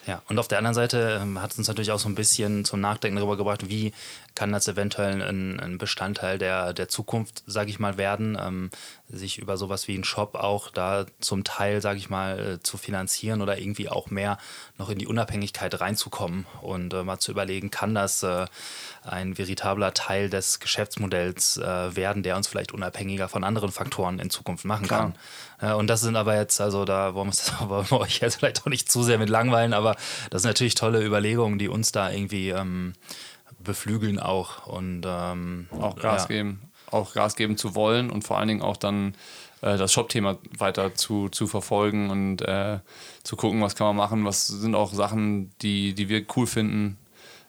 Ja, und auf der anderen Seite ähm, hat es uns natürlich auch so ein bisschen zum Nachdenken darüber gebracht, wie kann das eventuell ein, ein Bestandteil der, der Zukunft, sage ich mal, werden, ähm, sich über sowas wie einen Shop auch da zum Teil, sage ich mal, äh, zu finanzieren oder irgendwie auch mehr noch in die Unabhängigkeit reinzukommen und äh, mal zu überlegen, kann das äh, ein veritabler Teil des Geschäftsmodells äh, werden, der uns vielleicht unabhängiger von anderen Faktoren in Zukunft machen Klar. kann. Und das sind aber jetzt, also da wollen wir uns- wollen wir euch jetzt vielleicht auch nicht zu sehr mit langweilen, aber das sind natürlich tolle Überlegungen, die uns da irgendwie ähm, beflügeln auch und ähm, Auch Gas ja. geben. Auch Gas geben zu wollen und vor allen Dingen auch dann äh, das Shop-Thema weiter zu, zu verfolgen und äh, zu gucken, was kann man machen, was sind auch Sachen, die, die wir cool finden,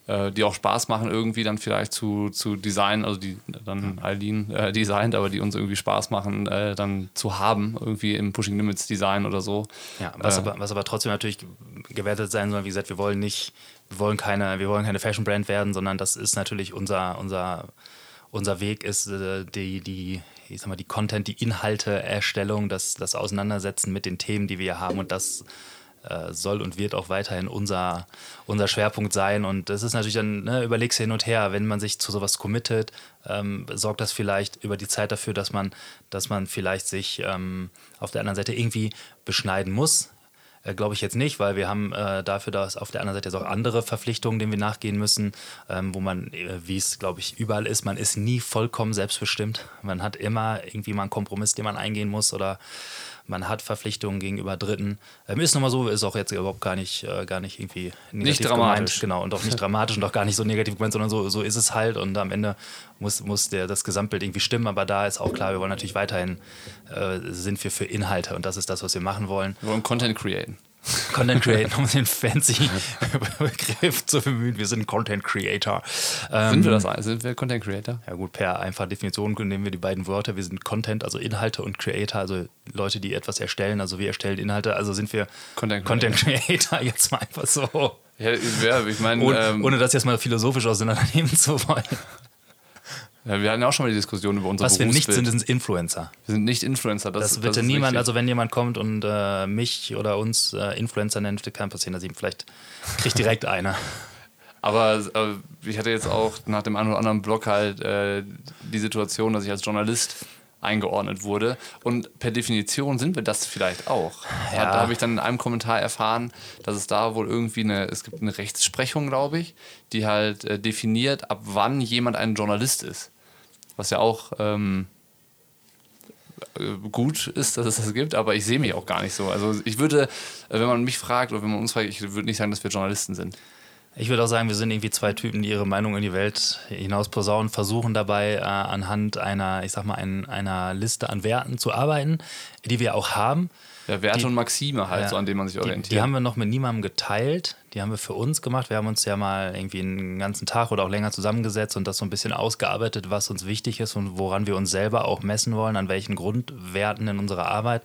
äh, die auch Spaß machen, irgendwie dann vielleicht zu, zu designen, also die dann Eileen äh, designt, aber die uns irgendwie Spaß machen, äh, dann zu haben, irgendwie im Pushing Limits Design oder so. Ja, was, aber, was aber trotzdem natürlich gewertet sein soll, wie gesagt, wir wollen nicht, wir wollen keine, wir wollen keine Fashion Brand werden, sondern das ist natürlich unser, unser, unser Weg ist äh, die, die, ich sag mal, die Content, die Inhalteerstellung, das, das Auseinandersetzen mit den Themen, die wir haben und das äh, soll und wird auch weiterhin unser, unser Schwerpunkt sein. Und das ist natürlich dann, ne, überlegst hin und her, wenn man sich zu sowas committet, ähm, sorgt das vielleicht über die Zeit dafür, dass man, dass man vielleicht sich ähm, auf der anderen Seite irgendwie beschneiden muss. Äh, Glaube ich jetzt nicht, weil wir haben äh, dafür, dass auf der anderen Seite jetzt auch andere Verpflichtungen, denen wir nachgehen müssen, ähm, wo man, äh, wie es glaube ich überall ist, man ist nie vollkommen selbstbestimmt. Man hat immer irgendwie mal einen Kompromiss, den man eingehen muss oder man hat Verpflichtungen gegenüber Dritten. Ähm, ist nochmal so, ist auch jetzt überhaupt gar nicht, äh, gar nicht irgendwie negativ dramatisch. Gemeint, genau, und auch nicht dramatisch und auch gar nicht so negativ gemeint, sondern so, so ist es halt und am Ende muss, muss der, das Gesamtbild irgendwie stimmen, aber da ist auch klar, wir wollen natürlich weiterhin, äh, sind wir für Inhalte und das ist das, was wir machen wollen. Wir wollen Content createn. Content Creator, um den fancy Begriff zu bemühen. Wir sind Content Creator. Ähm, Sind wir das? Sind wir Content Creator? Ja gut, per einfacher Definition nehmen wir die beiden Wörter. Wir sind Content, also Inhalte und Creator, also Leute, die etwas erstellen. Also wir erstellen Inhalte, also sind wir Content Content Creator. Jetzt mal einfach so. Ja, ich meine, Ohne, ähm, ohne das jetzt mal philosophisch auseinandernehmen zu wollen. Ja, wir hatten ja auch schon mal die Diskussion über unser Was wir nicht sind, sind Influencer. wir sind nicht Influencer. Das, Das, das bitte ist niemand, richtig. also wenn jemand kommt und äh, mich oder uns äh, Influencer nennt, kann passieren, dass ich ihm vielleicht kriegt direkt einer. Aber äh, ich hatte jetzt auch nach dem einen oder anderen Blog halt äh, die Situation, dass ich als Journalist eingeordnet wurde. Und per Definition sind wir das vielleicht auch. Ja. Da habe ich dann in einem Kommentar erfahren, dass es da wohl irgendwie eine, es gibt eine Rechtsprechung, glaube ich, die halt äh, definiert, ab wann jemand ein Journalist ist. Was ja auch ähm, äh, gut ist, dass es das gibt, aber ich sehe mich auch gar nicht so. Also ich würde, äh, wenn man mich fragt oder wenn man uns fragt, ich würde nicht sagen, dass wir Journalisten sind. Ich würde auch sagen, wir sind irgendwie zwei Typen, die ihre Meinung in die Welt hinaus posaunen, versuchen dabei äh, anhand einer, ich sag mal, ein, einer Liste an Werten zu arbeiten, die wir auch haben. Ja, Werte Die- und Maxime halt, Ja, so an denen man sich Die, orientiert. die haben wir noch mit niemandem geteilt. Die haben wir für uns gemacht. Wir haben uns ja mal irgendwie einen ganzen Tag oder auch länger zusammengesetzt und das so ein bisschen ausgearbeitet, was uns wichtig ist und woran wir uns selber auch messen wollen, an welchen Grundwerten in unserer Arbeit.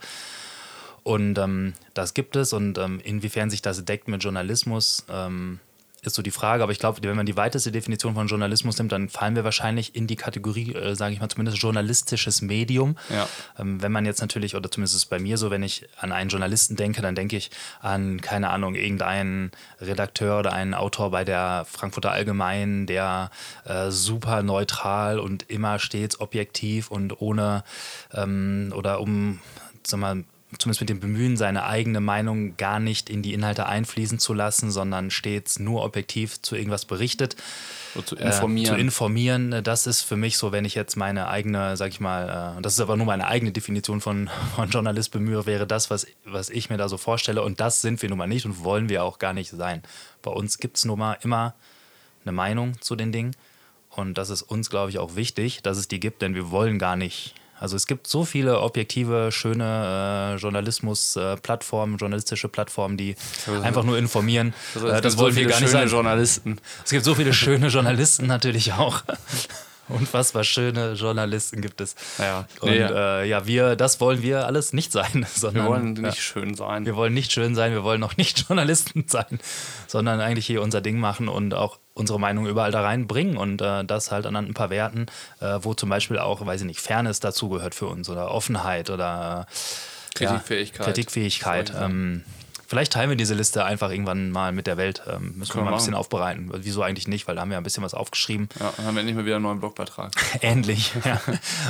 Und ähm, das gibt es und ähm, inwiefern sich das deckt mit Journalismus, ähm, ist so die Frage. Aber ich glaube, wenn man die weiteste Definition von Journalismus nimmt, dann fallen wir wahrscheinlich in die Kategorie, äh, sage ich mal, zumindest journalistisches Medium. Ja. Ähm, wenn man jetzt natürlich, oder zumindest ist es bei mir so, wenn ich an einen Journalisten denke, dann denke ich an, keine Ahnung, irgendeinen Redakteur oder einen Autor bei der Frankfurter Allgemeinen, der äh, super neutral und immer stets objektiv und ohne ähm, oder um, sag mal, zumindest mit dem Bemühen, seine eigene Meinung gar nicht in die Inhalte einfließen zu lassen, sondern stets nur objektiv zu irgendwas berichtet. So zu Äh, informieren. zu informieren, äh, das ist für mich so, wenn ich jetzt meine eigene, sag ich mal, äh, das ist aber nur meine eigene Definition von, von Journalist bemühe, wäre das, was, was ich mir da so vorstelle. Und das sind wir nun mal nicht und wollen wir auch gar nicht sein. Bei uns gibt es nun mal immer eine Meinung zu den Dingen. Und das ist uns, glaube ich, auch wichtig, dass es die gibt, denn wir wollen gar nicht. Also es gibt so viele objektive, schöne äh, Journalismus-Plattformen, journalistische Plattformen, die einfach nur informieren. Also, Äh, das so wollen wir gar nicht sein. Journalisten. Es gibt so viele schöne Journalisten natürlich auch. Unfassbar schöne Journalisten gibt es. Ja. Und Nee, äh, ja, wir, das wollen wir alles nicht sein. Sondern, Wir wollen ja, nicht schön sein. wir wollen nicht schön sein, wir wollen auch nicht Journalisten sein, sondern eigentlich hier unser Ding machen und auch unsere Meinung überall da reinbringen und äh, das halt anhand ein paar Werten, äh, wo zum Beispiel auch, weiß ich nicht, Fairness dazugehört für uns oder Offenheit oder äh, Kritikfähigkeit. Ja, Kritikfähigkeit. Ähm, vielleicht teilen wir diese Liste einfach irgendwann mal mit der Welt. Ähm, müssen wir Können mal wir ein bisschen machen. aufbereiten. Wieso eigentlich nicht? Weil da haben wir ein bisschen was aufgeschrieben. Ja, dann haben wir endlich mal wieder einen neuen Blogbeitrag. Ähnlich. Ja.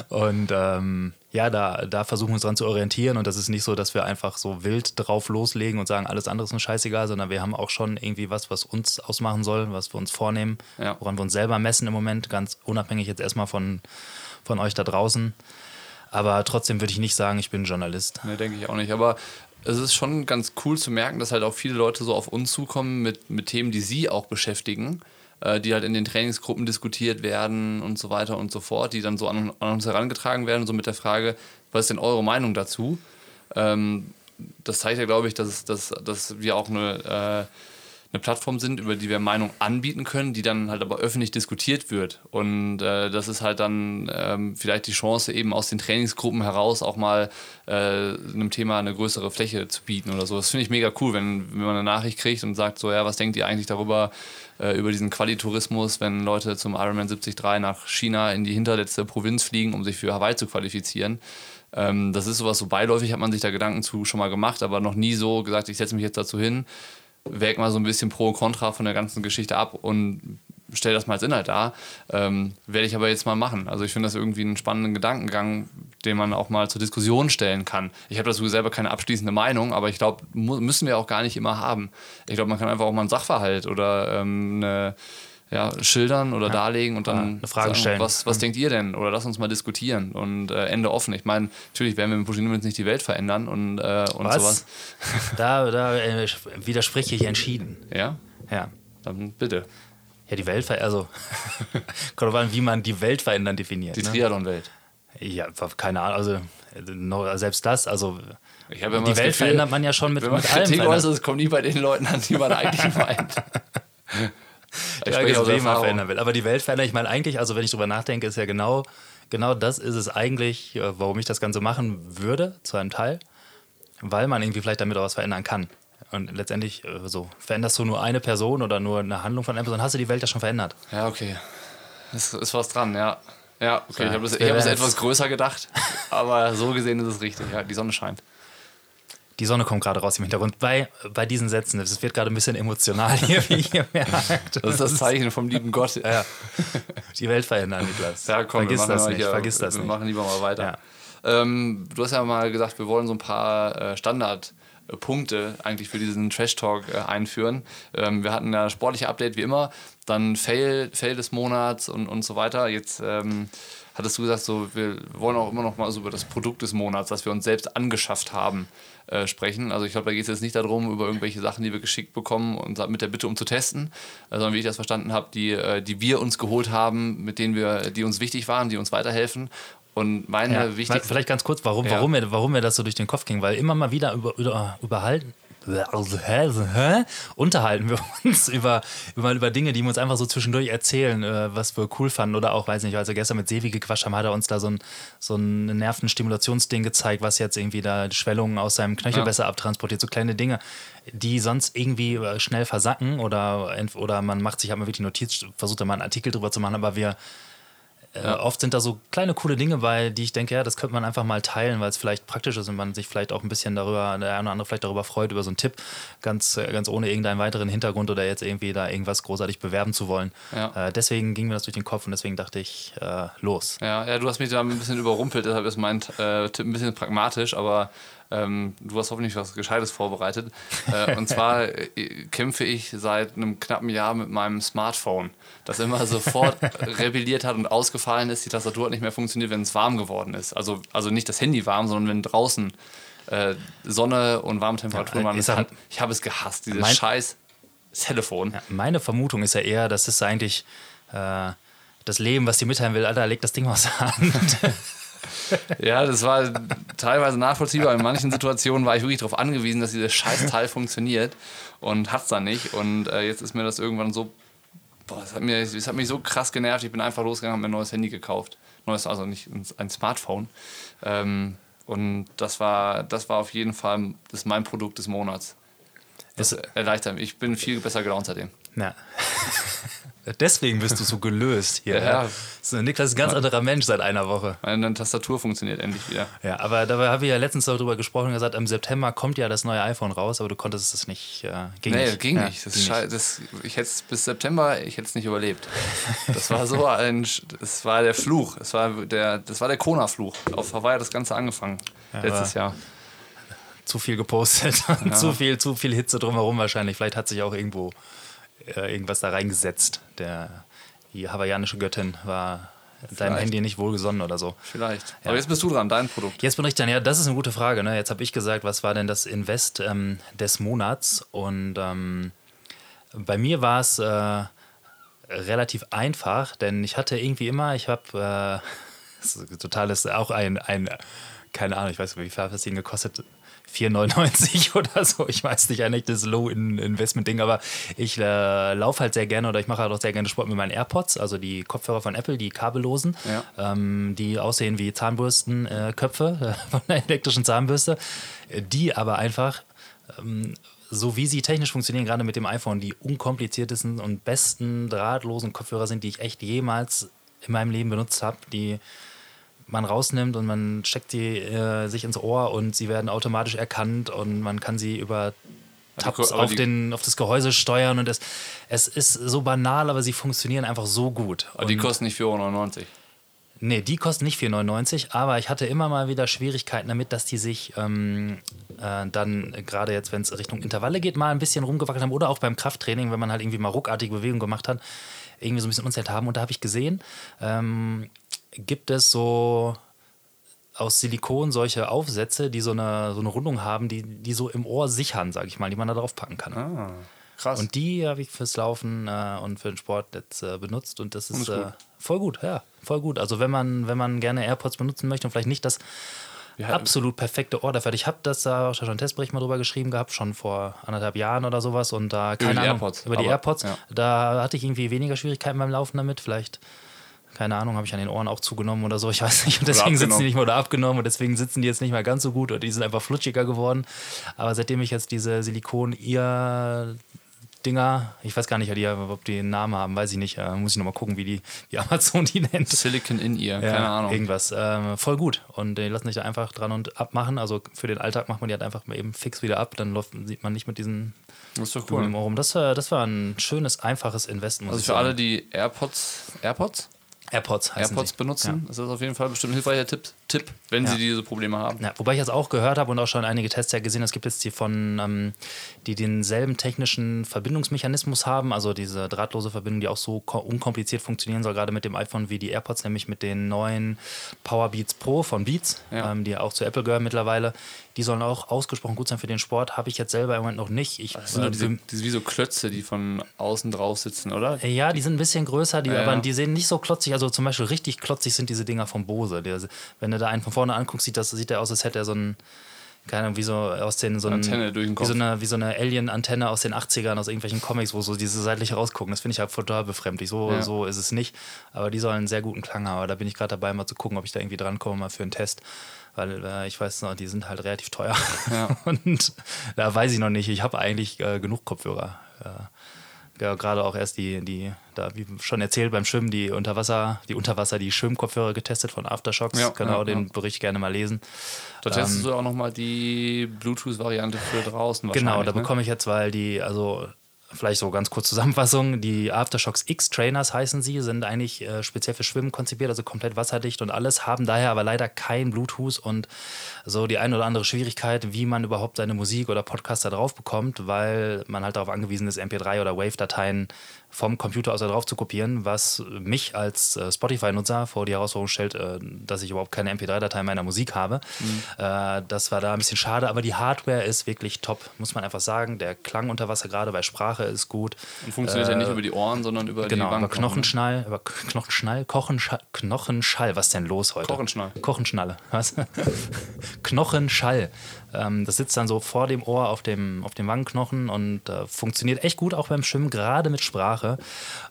Und ähm, ja, da, da versuchen wir uns dran zu orientieren. Und das ist nicht so, dass wir einfach so wild drauf loslegen und sagen, alles andere ist uns scheißegal, sondern wir haben auch schon irgendwie was, was uns ausmachen soll, was wir uns vornehmen, Ja. woran wir uns selber messen im Moment, ganz unabhängig jetzt erstmal von, von euch da draußen. Aber trotzdem würde ich nicht sagen, ich bin Journalist. Ne, denke ich auch nicht. Aber es ist schon ganz cool zu merken, dass halt auch viele Leute so auf uns zukommen mit, mit Themen, die sie auch beschäftigen. äh, die halt in den Trainingsgruppen diskutiert werden und so weiter und so fort, die dann so an, an uns herangetragen werden, so mit der Frage, was ist denn eure Meinung dazu? Ähm, das zeigt ja, glaube ich, dass, dass, dass wir auch eine, äh, eine Plattform sind, über die wir Meinung anbieten können, die dann halt aber öffentlich diskutiert wird. Und äh, das ist halt dann ähm, vielleicht die Chance, eben aus den Trainingsgruppen heraus auch mal äh, einem Thema eine größere Fläche zu bieten oder so. Das finde ich mega cool, wenn, wenn man eine Nachricht kriegt und sagt, so, ja, was denkt ihr eigentlich darüber, äh, über diesen Qualitourismus, wenn Leute zum Ironman 73 nach China in die hinterletzte Provinz fliegen, um sich für Hawaii zu qualifizieren. Ähm, das ist sowas so beiläufig, hat man sich da Gedanken zu schon mal gemacht, aber noch nie so gesagt, ich setze mich jetzt dazu hin, wäge mal so ein bisschen Pro und Contra von der ganzen Geschichte ab und stelle das mal als Inhalt dar. Ähm, werde ich aber jetzt mal machen. Also ich finde das irgendwie einen spannenden Gedankengang, den man auch mal zur Diskussion stellen kann. Ich habe dazu selber keine abschließende Meinung, aber ich glaube, müssen wir auch gar nicht immer haben. Ich glaube, man kann einfach auch mal einen Sachverhalt oder ähm, eine ja, schildern oder ja. darlegen und dann eine Frage sagen, stellen. Was, was mhm. denkt ihr denn? Oder lass uns mal diskutieren und äh, Ende offen. Ich meine, natürlich werden wir mit Putin jetzt nicht die Welt verändern und, äh, und was? sowas. Da, da äh, widerspreche ich entschieden. Ja? Ja. Dann bitte. Ja, die Welt verändern, also kommt an, wie man die Welt verändern definiert. Die ne? Triathlon-Welt. Ja, keine Ahnung, also selbst das, also die Welt Gefühl, verändert man ja schon mit, wenn man mit allem. Äußert, es kommt nie bei den Leuten an, die man eigentlich meint. Ich ja, wen man verändern will. Aber die Welt verändern, ich meine eigentlich, also wenn ich drüber nachdenke, ist ja genau, genau das ist es eigentlich, äh, warum ich das Ganze machen würde, zu einem Teil, weil man irgendwie vielleicht damit auch was verändern kann. Und letztendlich äh, so, veränderst du nur eine Person oder nur eine Handlung von einer Person, hast du die Welt ja schon verändert. Ja, okay. Ist, ist was dran, ja. Ja, okay, ja, ich habe das, hab das etwas größer gedacht, aber so gesehen ist es richtig. Ja, die Sonne scheint. Die Sonne kommt gerade raus im Hintergrund. Bei, bei diesen Sätzen, es wird gerade ein bisschen emotional hier, wie ihr merkt. Das ist das Zeichen vom lieben Gott. Ja. Die Welt verändern, Niklas. Ja, komm, vergiss das nicht. Hier, vergiss das wir nicht. machen lieber mal weiter. Ja. Ähm, du hast ja mal gesagt, wir wollen so ein paar äh, Standardpunkte eigentlich für diesen Trash Talk äh, einführen. Ähm, wir hatten ja sportliche Update wie immer, dann Fail, Fail des Monats und, und so weiter. Jetzt ähm, hattest du gesagt, so, wir wollen auch immer noch mal so über das Produkt des Monats, was wir uns selbst angeschafft haben, äh, sprechen. Also ich glaube, da geht es jetzt nicht darum, über irgendwelche Sachen, die wir geschickt bekommen und mit der Bitte um zu testen, äh, sondern wie ich das verstanden habe, die, äh, die wir uns geholt haben, mit denen wir, die uns wichtig waren, die uns weiterhelfen. Und meine ja, wichtig. Vielleicht ganz kurz, warum, ja. warum, mir, warum mir das so durch den Kopf ging, weil immer mal wieder über, über, überhalten, unterhalten wir uns über, über, über Dinge, die wir uns einfach so zwischendurch erzählen, äh, was wir cool fanden. Oder auch, weiß nicht, als wir gestern mit Sevi gequatscht haben, hat er uns da so ein, so ein Nervenstimulationsding gezeigt, was jetzt irgendwie da Schwellungen aus seinem Knöchel ja. besser abtransportiert. So kleine Dinge, die sonst irgendwie äh, schnell versacken oder, oder man macht sich halt mal wirklich Notiz, versucht da mal einen Artikel drüber zu machen, aber wir. Äh, oft sind da so kleine coole Dinge bei, die ich denke, ja, das könnte man einfach mal teilen, weil es vielleicht praktisch ist und man sich vielleicht auch ein bisschen darüber, der eine oder andere vielleicht darüber freut, über so einen Tipp, ganz, äh, ganz ohne irgendeinen weiteren Hintergrund oder jetzt irgendwie da irgendwas großartig bewerben zu wollen. Ja. Äh, deswegen ging mir das durch den Kopf und deswegen dachte ich, äh, los. Ja, ja, du hast mich da ein bisschen überrumpelt, deshalb ist mein äh, Tipp ein bisschen pragmatisch, aber ähm, du hast hoffentlich was Gescheites vorbereitet. Äh, und zwar äh, kämpfe ich seit einem knappen Jahr mit meinem Smartphone, das immer sofort rebelliert hat und ausgefallen ist. Die Tastatur hat nicht mehr funktioniert, wenn es warm geworden ist. Also, also nicht das Handy warm, sondern wenn draußen äh, Sonne und warme Temperaturen ja, waren. Halt, ich habe es gehasst, dieses scheiß Telefon. Ja, meine Vermutung ist ja eher, das ist eigentlich äh, das Leben, was dir mitteilen will. Alter, leg das Ding aus der Hand. ja, das war teilweise nachvollziehbar. In manchen Situationen war ich wirklich darauf angewiesen, dass dieses Scheißteil funktioniert und hat es dann nicht. Und äh, jetzt ist mir das irgendwann so, boah, das hat, mir, das hat mich so krass genervt. Ich bin einfach losgegangen und mir ein neues Handy gekauft. Neues, also nicht ein Smartphone. Ähm, und das war, das war auf jeden Fall das mein Produkt des Monats. Das erleichtert mich. Ich bin viel besser gelaunt seitdem. Ja. Deswegen bist du so gelöst hier. Ja. ja. Niklas ist ein ganz anderer Mensch seit einer Woche. Meine Tastatur funktioniert endlich wieder. Ja, aber dabei habe ich ja letztens darüber gesprochen und gesagt, im September kommt ja das neue iPhone raus, aber du konntest es nicht. Äh, ging nee, nicht. ging ja, nicht. Das ging nicht. Das, ich hätte bis September, ich hätte es nicht überlebt. Das war so ein, das war der Fluch. Das war der, das war der Kona-Fluch. Auf Hawaii hat das Ganze angefangen ja, letztes Jahr zu viel gepostet ja. zu viel, zu viel Hitze drumherum wahrscheinlich. Vielleicht hat sich auch irgendwo äh, irgendwas da reingesetzt. Der, die hawaiianische Göttin war Vielleicht. deinem Handy nicht wohlgesonnen oder so. Vielleicht. Ja. Aber jetzt bist du dran, dein Produkt. Jetzt bin ich dann, ja, das ist eine gute Frage. Ne? Jetzt habe ich gesagt, was war denn das Invest ähm, des Monats? Und ähm, bei mir war es äh, relativ einfach, denn ich hatte irgendwie immer, ich habe, äh, total ist auch ein, ein, keine Ahnung, ich weiß nicht, wie viel hat das Ding gekostet? 4,99 oder so. Ich weiß nicht, ein echtes Low-Investment-Ding, aber ich äh, laufe halt sehr gerne oder ich mache halt auch sehr gerne Sport mit meinen AirPods, also die Kopfhörer von Apple, die kabellosen, Ja. ähm, die aussehen wie Zahnbürstenköpfe äh, von einer elektrischen Zahnbürste, die aber einfach ähm, so wie sie technisch funktionieren, gerade mit dem iPhone, die unkompliziertesten und besten drahtlosen Kopfhörer sind, die ich echt jemals in meinem Leben benutzt habe, die man rausnimmt und man steckt sie äh, sich ins Ohr und sie werden automatisch erkannt und man kann sie über Tabs auf, die- den, auf das Gehäuse steuern und es, es ist so banal, aber sie funktionieren einfach so gut. Aber die Und- kosten nicht 4,99 Euro. Nee, die kosten nicht 4,99, aber ich hatte immer mal wieder Schwierigkeiten damit, dass die sich ähm, äh, dann gerade jetzt, wenn es Richtung Intervalle geht, mal ein bisschen rumgewackelt haben oder auch beim Krafttraining, wenn man halt irgendwie mal ruckartige Bewegungen gemacht hat, irgendwie so ein bisschen Unzeit haben. Und da habe ich gesehen, ähm, gibt es so aus Silikon solche Aufsätze, die so eine, so eine Rundung haben, die, die so im Ohr sichern, sage ich mal, die man da drauf packen kann. Ah, krass. Und die habe ich fürs Laufen äh, und für den Sport jetzt äh, benutzt und das ist, ist gut. äh, voll gut, ja, voll gut. Also wenn man, wenn man gerne AirPods benutzen möchte und vielleicht nicht das Ja, absolut perfekte Ohr dafür. Ich habe das da auch schon einen Testbericht mal drüber geschrieben gehabt, schon vor anderthalb Jahren oder sowas und da keine die Ahnung, AirPods, über die aber, AirPods. ja. Da hatte ich irgendwie weniger Schwierigkeiten beim Laufen damit. Vielleicht keine Ahnung, habe ich an den Ohren auch zugenommen oder so, ich weiß nicht. Und deswegen sitzen die nicht mehr oder abgenommen und deswegen sitzen die jetzt nicht mehr ganz so gut oder die sind einfach flutschiger geworden. Aber seitdem ich jetzt diese Silikon-Ear-Dinger, ich weiß gar nicht, ob die, einen Namen haben, weiß ich nicht. Äh, muss ich nochmal gucken, wie, die, wie Amazon die nennt. Silicon in Ear, Ja, keine Ahnung. Irgendwas. Ähm, voll gut. Und die lassen sich da einfach dran und abmachen. Also für den Alltag macht man die halt einfach mal eben fix wieder ab. Dann läuft, sieht man nicht mit diesen Das ist doch cool. Rum. Das, war- das war ein schönes, einfaches Invest, muss Also für alle, die AirPods, AirPods? AirPods heißen AirPods sie. benutzen, ist das auf jeden Fall bestimmt ein hilfreicher Tipp, Tipp wenn Ja. sie diese Probleme haben. Ja, wobei ich jetzt auch gehört habe und auch schon einige Tests ja gesehen, es gibt jetzt die von, ähm, die denselben technischen Verbindungsmechanismus haben, also diese drahtlose Verbindung, die auch so ko- unkompliziert funktionieren soll, gerade mit dem iPhone wie die AirPods, nämlich mit den neuen Powerbeats Pro von Beats, Ja. ähm, die ja auch zu Apple gehören mittlerweile. Die sollen auch ausgesprochen gut sein für den Sport. Habe ich jetzt selber im Moment noch nicht. Ich, Das sind äh, diese, diese wie so Klötze, die von außen drauf sitzen, oder? ja, die sind ein bisschen größer, die, aber die sehen nicht so klotzig. Also zum Beispiel richtig klotzig sind diese Dinger vom Bose. Der, wenn du da einen von vorne anguckst, sieht, das, sieht der aus, als hätte er so ein, keine Ahnung, wie so aus den so ein, Antenne durch den wie so eine, wie so eine Alien-Antenne aus den 80ern, aus irgendwelchen Comics, wo so diese seitlich rausgucken. Das finde ich halt total befremdlich. So, Ja. so ist es nicht. Aber die sollen einen sehr guten Klang haben. Aber da bin ich gerade dabei, mal zu gucken, ob ich da irgendwie drankomme, mal für einen Test. Weil äh, ich weiß noch, die sind halt relativ teuer. Ja. Und da weiß ich noch nicht. Ich habe eigentlich äh, genug Kopfhörer. Äh, ja, gerade auch erst die, die, da wie schon erzählt beim Schwimmen, die Unterwasser, die Unterwasser, die Schwimmkopfhörer getestet von Aftershocks. Ja, genau, ja, den ja. Bericht gerne mal lesen. Da testest du auch nochmal die Bluetooth-Variante für draußen Genau, da ne? bekomme ich jetzt, weil die, also vielleicht so ganz kurz Zusammenfassung, die Aftershocks X Trainers heißen sie, sind eigentlich äh, speziell für Schwimmen konzipiert, also komplett wasserdicht und alles, haben daher aber leider kein Bluetooth und so die ein oder andere Schwierigkeit, wie man überhaupt seine Musik oder Podcast da drauf bekommt, weil man halt darauf angewiesen ist, MP3 oder Wave-Dateien vom Computer aus da drauf zu kopieren, was mich als äh, Spotify-Nutzer vor die Herausforderung stellt, äh, dass ich überhaupt keine MP3-Datei meiner Musik habe. Äh, das war da ein bisschen schade, aber die Hardware ist wirklich top, muss man einfach sagen. Der Klang unter Wasser, gerade bei Sprache, ist gut. Und funktioniert ja nicht über die Ohren, sondern über Genau, die aber Wangenknochen. Knochenschnall, aber K- Knochenschnall, Kochenschall, Knochenschall, was ist denn los heute? Kochenschnall. Kochenschnalle, was? Knochenschall. Ähm, das sitzt dann so vor dem Ohr auf dem, auf dem Wangenknochen und äh, funktioniert echt gut auch beim Schwimmen, gerade mit Sprache.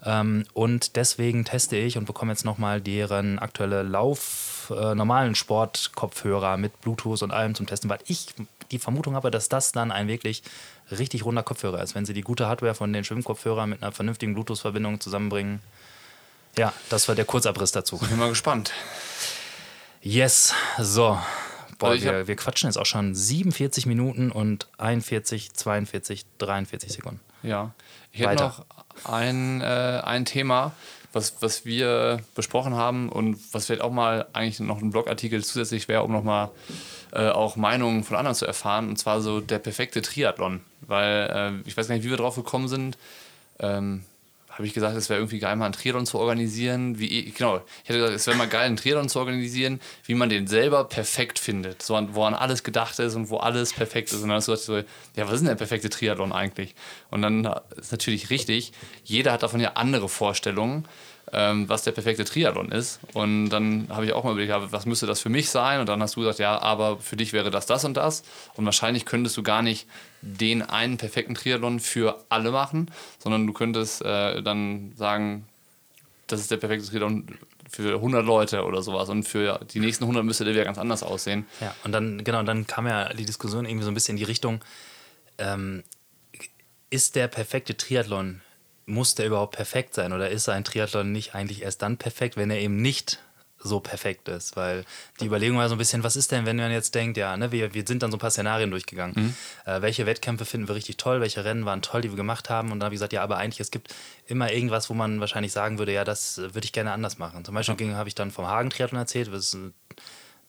Ähm, und deswegen teste ich und bekomme jetzt nochmal deren aktuelle Lauf, äh, normalen Sportkopfhörer mit Bluetooth und allem zum Testen, weil ich die Vermutung habe, dass das dann ein wirklich richtig runder Kopfhörer ist. Wenn sie die gute Hardware von den Schwimmkopfhörern mit einer vernünftigen Bluetooth-Verbindung zusammenbringen. Ja, das war der Kurzabriss dazu. Ich bin mal gespannt. Yes, so. Boah, Also wir, wir quatschen jetzt auch schon 47 Minuten und 41, 42, 43 Sekunden. Ja. Ich hätte Weiter. noch ein, äh, ein Thema, was, was wir besprochen haben und was vielleicht auch mal eigentlich noch ein Blogartikel zusätzlich wäre, um nochmal äh, auch Meinungen von anderen zu erfahren. Und zwar so der perfekte Triathlon. Weil äh, ich weiß gar nicht, wie wir drauf gekommen sind. Ähm, habe ich gesagt, es wäre irgendwie geil, mal einen Triathlon zu organisieren. Wie, genau, ich hätte gesagt, es wäre mal geil, einen Triathlon zu organisieren, wie man den selber perfekt findet. So, an, wo an alles gedacht ist und wo alles perfekt ist. Und dann hast du gesagt, ja, was ist denn der perfekte Triathlon eigentlich? Und dann ist natürlich richtig, jeder hat davon ja andere Vorstellungen ähm, was der perfekte Triathlon ist. Und dann habe ich auch mal überlegt, was müsste das für mich sein? Und dann hast du gesagt, ja, aber für dich wäre das das und das. Und wahrscheinlich könntest du gar nicht den einen perfekten Triathlon für alle machen, sondern du könntest äh, dann sagen, das ist der perfekte Triathlon für 100 Leute oder sowas und für die nächsten 100 müsste der wieder ganz anders aussehen. Ja, und dann, genau, dann kam ja die Diskussion irgendwie so ein bisschen in die Richtung, ähm, ist der perfekte Triathlon muss der überhaupt perfekt sein oder ist ein Triathlon nicht eigentlich erst dann perfekt, wenn er eben nicht so perfekt ist? Weil die Überlegung war so ein bisschen, was ist denn, wenn man jetzt denkt, ja, ne, wir, wir sind dann so ein paar Szenarien durchgegangen. Mhm. Äh, welche Wettkämpfe finden wir richtig toll, welche Rennen waren toll, die wir gemacht haben? Und dann habe ich gesagt, ja, aber eigentlich, es gibt immer irgendwas, wo man wahrscheinlich sagen würde, ja, das würde ich gerne anders machen. Zum Beispiel ja. habe ich dann vom Hagen-Triathlon erzählt, das ist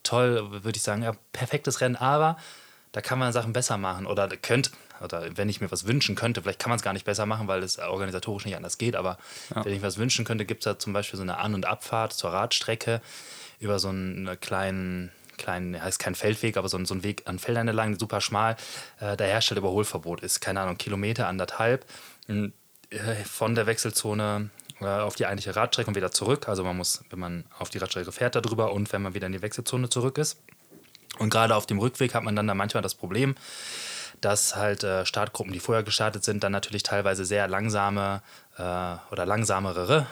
toll, würde ich sagen, ja, perfektes Rennen, aber da kann man Sachen besser machen oder könnte, oder wenn ich mir was wünschen könnte, vielleicht kann man es gar nicht besser machen, weil es organisatorisch nicht anders geht, aber ja. wenn ich was wünschen könnte, gibt es da zum Beispiel so eine An- und Abfahrt zur Radstrecke über so einen kleinen kleinen, heißt kein Feldweg, aber so ein, so ein Weg an Feldern entlang, super schmal. Äh, der Hersteller Überholverbot ist, keine Ahnung, Kilometer, anderthalb. Äh, von der Wechselzone äh, auf die eigentliche Radstrecke und wieder zurück. Also man muss, wenn man auf die Radstrecke fährt, darüber und wenn man wieder in die Wechselzone zurück ist. Und gerade auf dem Rückweg hat man dann da manchmal das Problem, dass halt äh, Startgruppen, die vorher gestartet sind, dann natürlich teilweise sehr langsame äh, oder langsamere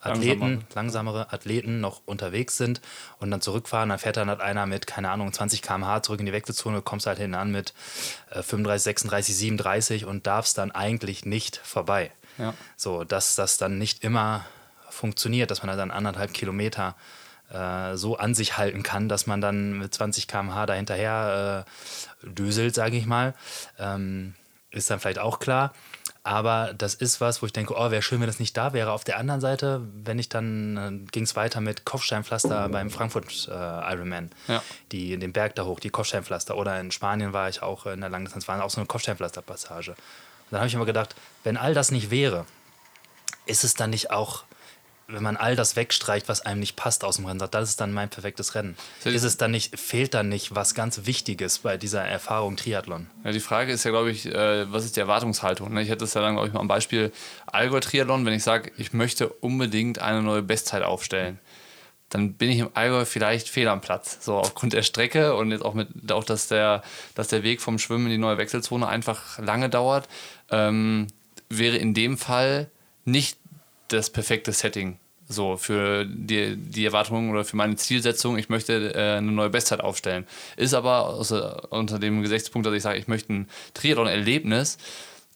Athleten, Langsamer. langsamere Athleten noch unterwegs sind und dann zurückfahren. Dann fährt dann halt einer mit, keine Ahnung, 20 km/h zurück in die Wechselzone, kommst halt hinten an mit äh, 35, 36, 37 und darfst dann eigentlich nicht vorbei. Ja. So, dass das dann nicht immer funktioniert, dass man dann anderthalb Kilometer äh, so an sich halten kann, dass man dann mit 20 km/h dahinterher äh, düselt, sage ich mal. Ähm, ist dann vielleicht auch klar. Aber das ist was, wo ich denke, oh, wäre schön, wenn das nicht da wäre. Auf der anderen Seite, wenn ich dann, äh, ging es weiter mit Kopfsteinpflaster beim Frankfurt äh, Ironman. Ja. Die, den Berg da hoch, die Kopfsteinpflaster. Oder in Spanien war ich auch in der Langdistanz, war auch so eine Kopfsteinpflasterpassage. Und dann habe ich immer gedacht, wenn all das nicht wäre, ist es dann nicht auch wenn man all das wegstreicht, was einem nicht passt aus dem Rennen, sagt, das ist dann mein perfektes Rennen. Ist es dann nicht, fehlt dann nicht was ganz Wichtiges bei dieser Erfahrung Triathlon? Ja, die Frage ist ja, glaube ich, äh, was ist die Erwartungshaltung? Ne? Ich hätte es ja dann, glaube ich, mal am Beispiel Allgäu Triathlon, wenn ich sage, ich möchte unbedingt eine neue Bestzeit aufstellen dann bin ich im Allgäu vielleicht fehl am Platz. So aufgrund der Strecke und jetzt auch mit auch, dass der, dass der Weg vom Schwimmen in die neue Wechselzone einfach lange dauert, ähm, wäre in dem Fall nicht das perfekte Setting so für die, die Erwartungen oder für meine Zielsetzung, ich möchte äh, eine neue Bestzeit aufstellen. Ist aber außer, unter dem Gesichtspunkt, dass ich sage, ich möchte ein Triathlon-Erlebnis,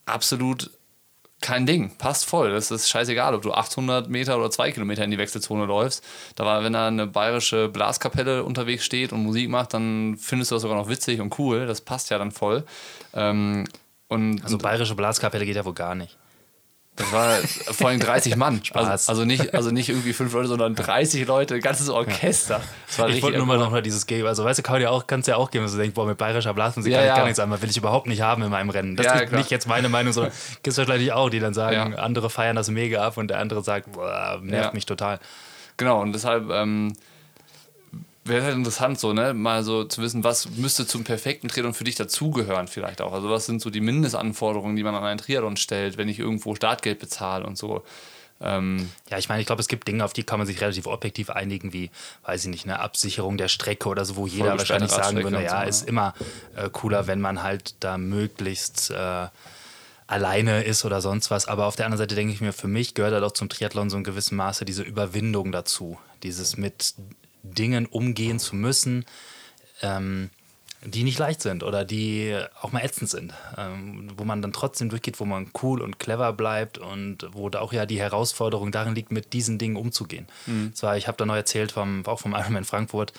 absolut kein Ding. Passt voll. Das ist scheißegal, ob du 800 Meter oder 2 Kilometer in die Wechselzone läufst. Da war, wenn da eine bayerische Blaskapelle unterwegs steht und Musik macht, dann findest du das sogar noch witzig und cool. Das passt ja dann voll. Ähm, und, also bayerische Blaskapelle geht ja wohl gar nicht. Das war vor allem 30 Mann. Spaß. Also, also, nicht, also nicht irgendwie fünf Leute, sondern 30 Leute, ganzes Orchester. ich wollte nur mal noch mal dieses Game. Also weißt du, kann ja auch, kannst ja auch geben, dass du denkst, boah, mit bayerischer Blasmusik ja, kann ich ja. gar nichts an, will ich überhaupt nicht haben in meinem Rennen. Das ja, ist nicht jetzt meine Meinung, sondern gibt es wahrscheinlich auch, die dann sagen, andere feiern das mega ab und der andere sagt, boah, nervt mich total. Genau, und deshalb ähm, wäre halt interessant, so, ne, mal so zu wissen, was müsste zum perfekten Triathlon für dich dazugehören, vielleicht auch. Also, was sind so die Mindestanforderungen, die man an einen Triathlon stellt, wenn ich irgendwo Startgeld bezahle und so. Ähm ja, ich meine, ich glaube, es gibt Dinge, auf die kann man sich relativ objektiv einigen, wie, weiß ich nicht, eine Absicherung der Strecke oder so, wo jeder wahrscheinlich sagen würde, ja, so, ist immer äh, cooler, wenn man halt da möglichst äh, alleine ist oder sonst was. Aber auf der anderen Seite denke ich mir, für mich gehört halt auch zum Triathlon so in gewissem Maße diese Überwindung dazu. Dieses mit Dingen umgehen zu müssen, ähm, die nicht leicht sind oder die auch mal ätzend sind, ähm, wo man dann trotzdem durchgeht, wo man cool und clever bleibt und wo da auch ja die Herausforderung darin liegt, mit diesen Dingen umzugehen. Mhm. Zwar, ich habe da noch erzählt, vom, auch vom Ironman Frankfurt,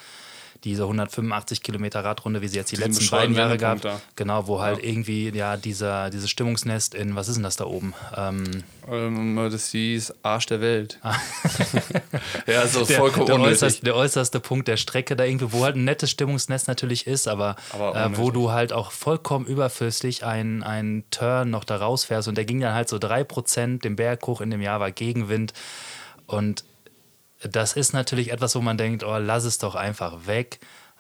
diese 185 Kilometer Radrunde, wie sie jetzt die Diesen letzten beiden Jahre gab. Wendepunkt Genau, wo halt irgendwie ja dieser, dieses Stimmungsnest in, was ist denn das da oben? Ähm, Ähm, das hieß Arsch der Welt. ja, ist auch der, vollkommen der, unnötig. äußerste, der äußerste Punkt der Strecke da irgendwie, wo halt ein nettes Stimmungsnest natürlich ist, aber, Aber äh, wo du halt auch vollkommen überflüssig einen, einen Turn noch da rausfährst und der ging dann halt so 3% den Berg hoch in dem Jahr, war Gegenwind und das ist natürlich etwas, wo man denkt, oh, lass es doch einfach weg.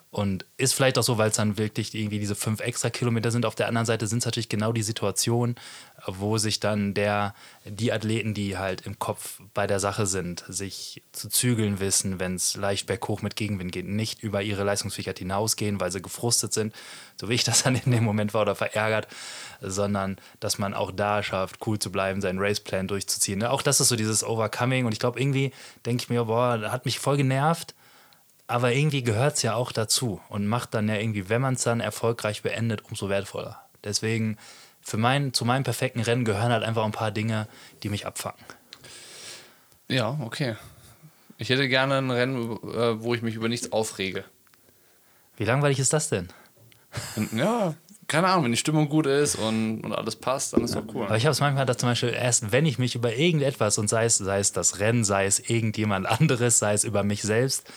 Und ist vielleicht auch so, weil es dann wirklich irgendwie diese fünf extra Kilometer sind. Auf der anderen Seite sind es natürlich genau die Situationen, wo sich dann der, die Athleten, die halt im Kopf bei der Sache sind, sich zu zügeln wissen, wenn es leicht berghoch mit Gegenwind geht, nicht über ihre Leistungsfähigkeit hinausgehen, weil sie gefrustet sind, so wie ich das dann in dem Moment war oder verärgert, sondern dass man auch da schafft, cool zu bleiben, seinen Raceplan durchzuziehen. Auch das ist so dieses Overcoming und ich glaube, irgendwie denke ich mir, boah, hat mich voll genervt. Aber irgendwie gehört es ja auch dazu und macht dann ja irgendwie, wenn man es dann erfolgreich beendet, umso wertvoller. Deswegen, für mein, zu meinem perfekten Rennen gehören halt einfach ein paar Dinge, die mich abfacken. Ja, okay. Ich hätte gerne ein Rennen, äh, wo ich mich über nichts aufrege. Wie langweilig ist das denn? Ja, keine Ahnung, wenn die Stimmung gut ist und, und alles passt, dann ist doch cool. Aber ich habe es manchmal, dass zum Beispiel erst, wenn ich mich über irgendetwas und sei es, sei es das Rennen, sei es irgendjemand anderes, sei es über mich selbst,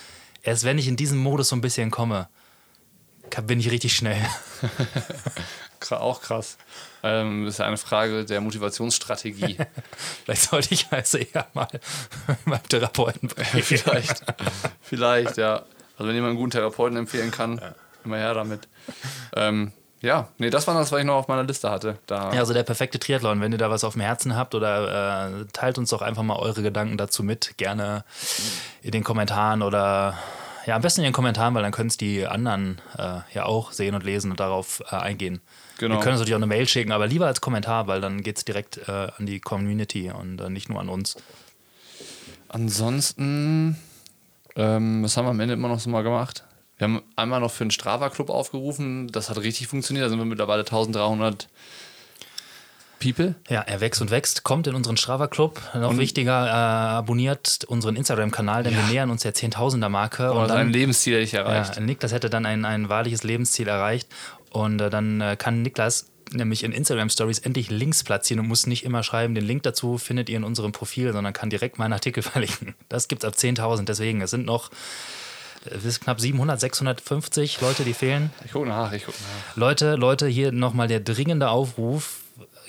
erst wenn ich in diesen Modus so ein bisschen komme, bin ich richtig schnell. Auch krass. Ähm, ist ja eine Frage der Motivationsstrategie. Vielleicht sollte ich also eher mal beim Therapeuten bringen. Vielleicht. Vielleicht, ja. Also wenn jemand einen guten Therapeuten empfehlen kann, immer her damit. Ähm, ja, nee, das war das, was ich noch auf meiner Liste hatte. Da, Ja, also der perfekte Triathlon. Wenn ihr da was auf dem Herzen habt oder äh, teilt uns doch einfach mal eure Gedanken dazu mit. Gerne in den Kommentaren oder ja, am besten in den Kommentaren, weil dann können es die anderen äh, ja auch sehen und lesen und darauf äh, eingehen. Genau. Wir können uns natürlich auch eine Mail schicken, aber lieber als Kommentar, weil dann geht es direkt äh, an die Community und äh, nicht nur an uns. Ansonsten, ähm, was haben wir am Ende immer noch so mal gemacht? Wir haben einmal noch für einen Strava-Club aufgerufen. Das hat richtig funktioniert. Da sind wir mittlerweile 1300 People. Ja, er wächst und wächst, kommt in unseren Strava-Club. Noch wichtiger, äh, abonniert unseren Instagram-Kanal, denn wir nähern uns der 10.000er-Marke. Aber Und dann, Lebensziel hätte ich erreicht. Ja, Niklas hätte dann ein, ein wahrliches Lebensziel erreicht. Und äh, dann äh, kann Niklas nämlich in Instagram Stories endlich Links platzieren und muss nicht immer schreiben, den Link dazu findet ihr in unserem Profil, sondern kann direkt meinen Artikel verlinken. Das gibt's ab 10.000. Deswegen, es sind noch es ist knapp 700, 650 Leute, die fehlen. Ich gucke nach, ich gucke nach. Leute, Leute, hier nochmal der dringende Aufruf.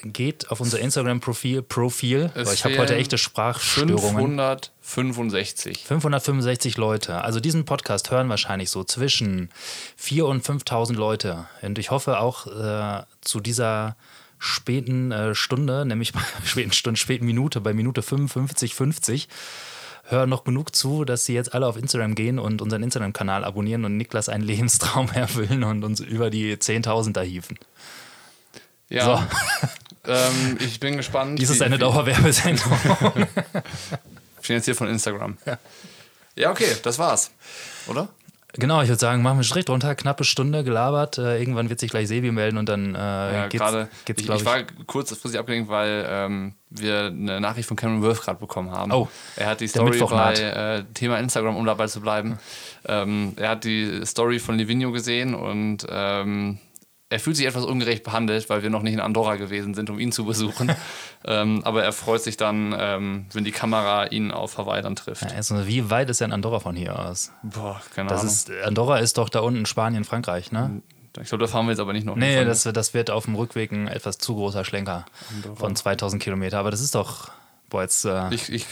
Geht auf unser Instagram-Profil, Profil, weil ich habe heute echte Sprachstörungen. 565. 565 Leute. Also diesen Podcast hören wahrscheinlich so zwischen 4.000 und 5.000 Leute. Und ich hoffe auch äh, zu dieser späten äh, Stunde, nämlich bei späten Stunde, späten Minute, bei Minute 55, 50, hören noch genug zu, dass sie jetzt alle auf Instagram gehen und unseren Instagram-Kanal abonnieren und Niklas einen Lebenstraum erfüllen und uns über die 10.000 da hieven. Ja. Ähm, ich bin gespannt. Dies ist eine Dauerwerbesendung. Finanziert von Instagram. Ja. okay, das war's. Oder? Genau, ich würde sagen, machen wir einen Strich drunter, knappe Stunde gelabert. Äh, irgendwann wird sich gleich Sebi melden und dann äh, Ja, geht's, geht's Ich, glaub ich war kurzfristig abgelenkt, weil ähm, wir eine Nachricht von Cameron Worth gerade bekommen haben. Oh, er hat die Story bei äh, Thema Instagram, um dabei zu bleiben. Ähm, er hat die Story von Livigno gesehen und ähm, er fühlt sich etwas ungerecht behandelt, weil wir noch nicht in Andorra gewesen sind, um ihn zu besuchen. ähm, aber er freut sich dann, ähm, wenn die Kamera ihn auf Hawaii dann trifft. Also, wie weit ist denn Andorra von hier aus? Boah, keine Das Ahnung. ist, Andorra ist doch da unten Spanien, Frankreich, ne? ich glaube, da fahren wir jetzt aber nicht noch. Nee, das, das wird auf dem Rückweg ein etwas zu großer Schlenker von 2000 Kilometer. Aber das ist doch, boah, jetzt äh, ich, ich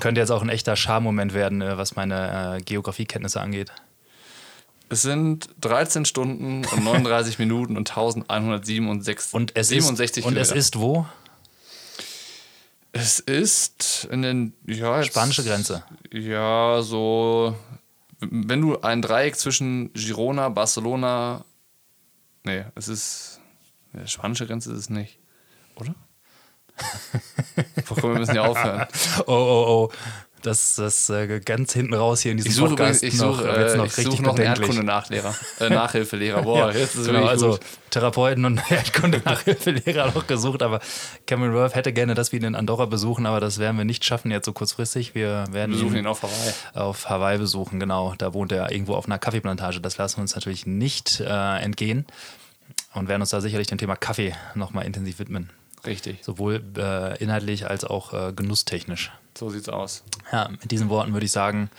könnte jetzt auch ein echter Charmoment werden, äh, was meine äh, Geografiekenntnisse angeht. Es sind 13 Stunden und 39 Minuten und 1167 Und es, 67 ist, und es ist wo? Es ist in den ja, jetzt- Spanische Grenze. Ja, so wenn du ein Dreieck zwischen Girona, Barcelona, nee, es ist ja, spanische Grenze ist es nicht, oder? Komm, wir müssen ja aufhören. Oh, oh, oh. Dass das äh, ganz hinten raus hier in diesem Ich suche Podcast übrigens, ich suche, noch, wird's äh, noch ich richtig suche noch einen. Erdkunde-Nachlehrer, äh, Nachhilfelehrer. Boah, Ja, jetzt ist es genau, also gut. Therapeuten und Erdkunde-Nachhilfelehrer noch gesucht, aber Cameron Worth hätte gerne, dass wir ihn in Andorra besuchen, aber das werden wir nicht schaffen jetzt so kurzfristig. Wir werden Wir suchen ihn ihn auf Hawaii. auf Hawaii besuchen, genau. Da wohnt er irgendwo auf einer Kaffeeplantage. Das lassen wir uns natürlich nicht äh, entgehen und werden uns da sicherlich dem Thema Kaffee nochmal intensiv widmen. Richtig, Sowohl äh, inhaltlich als auch äh, genusstechnisch. so sieht's aus. Ja, mit diesen Worten würde ich sagen,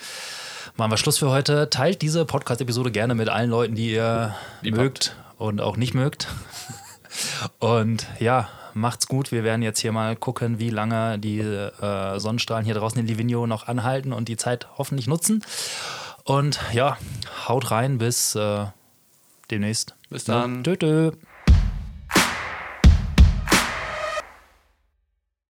machen wir Schluss für heute. Teilt diese Podcast-Episode gerne mit allen Leuten, die ihr Lieb mögt und auch nicht mögt. und ja, macht's gut. Wir werden jetzt hier mal gucken, wie lange die äh, Sonnenstrahlen hier draußen in Livigno noch anhalten und die Zeit hoffentlich nutzen. Und ja, haut rein bis äh, demnächst. Bis dann. Tschö, tschö.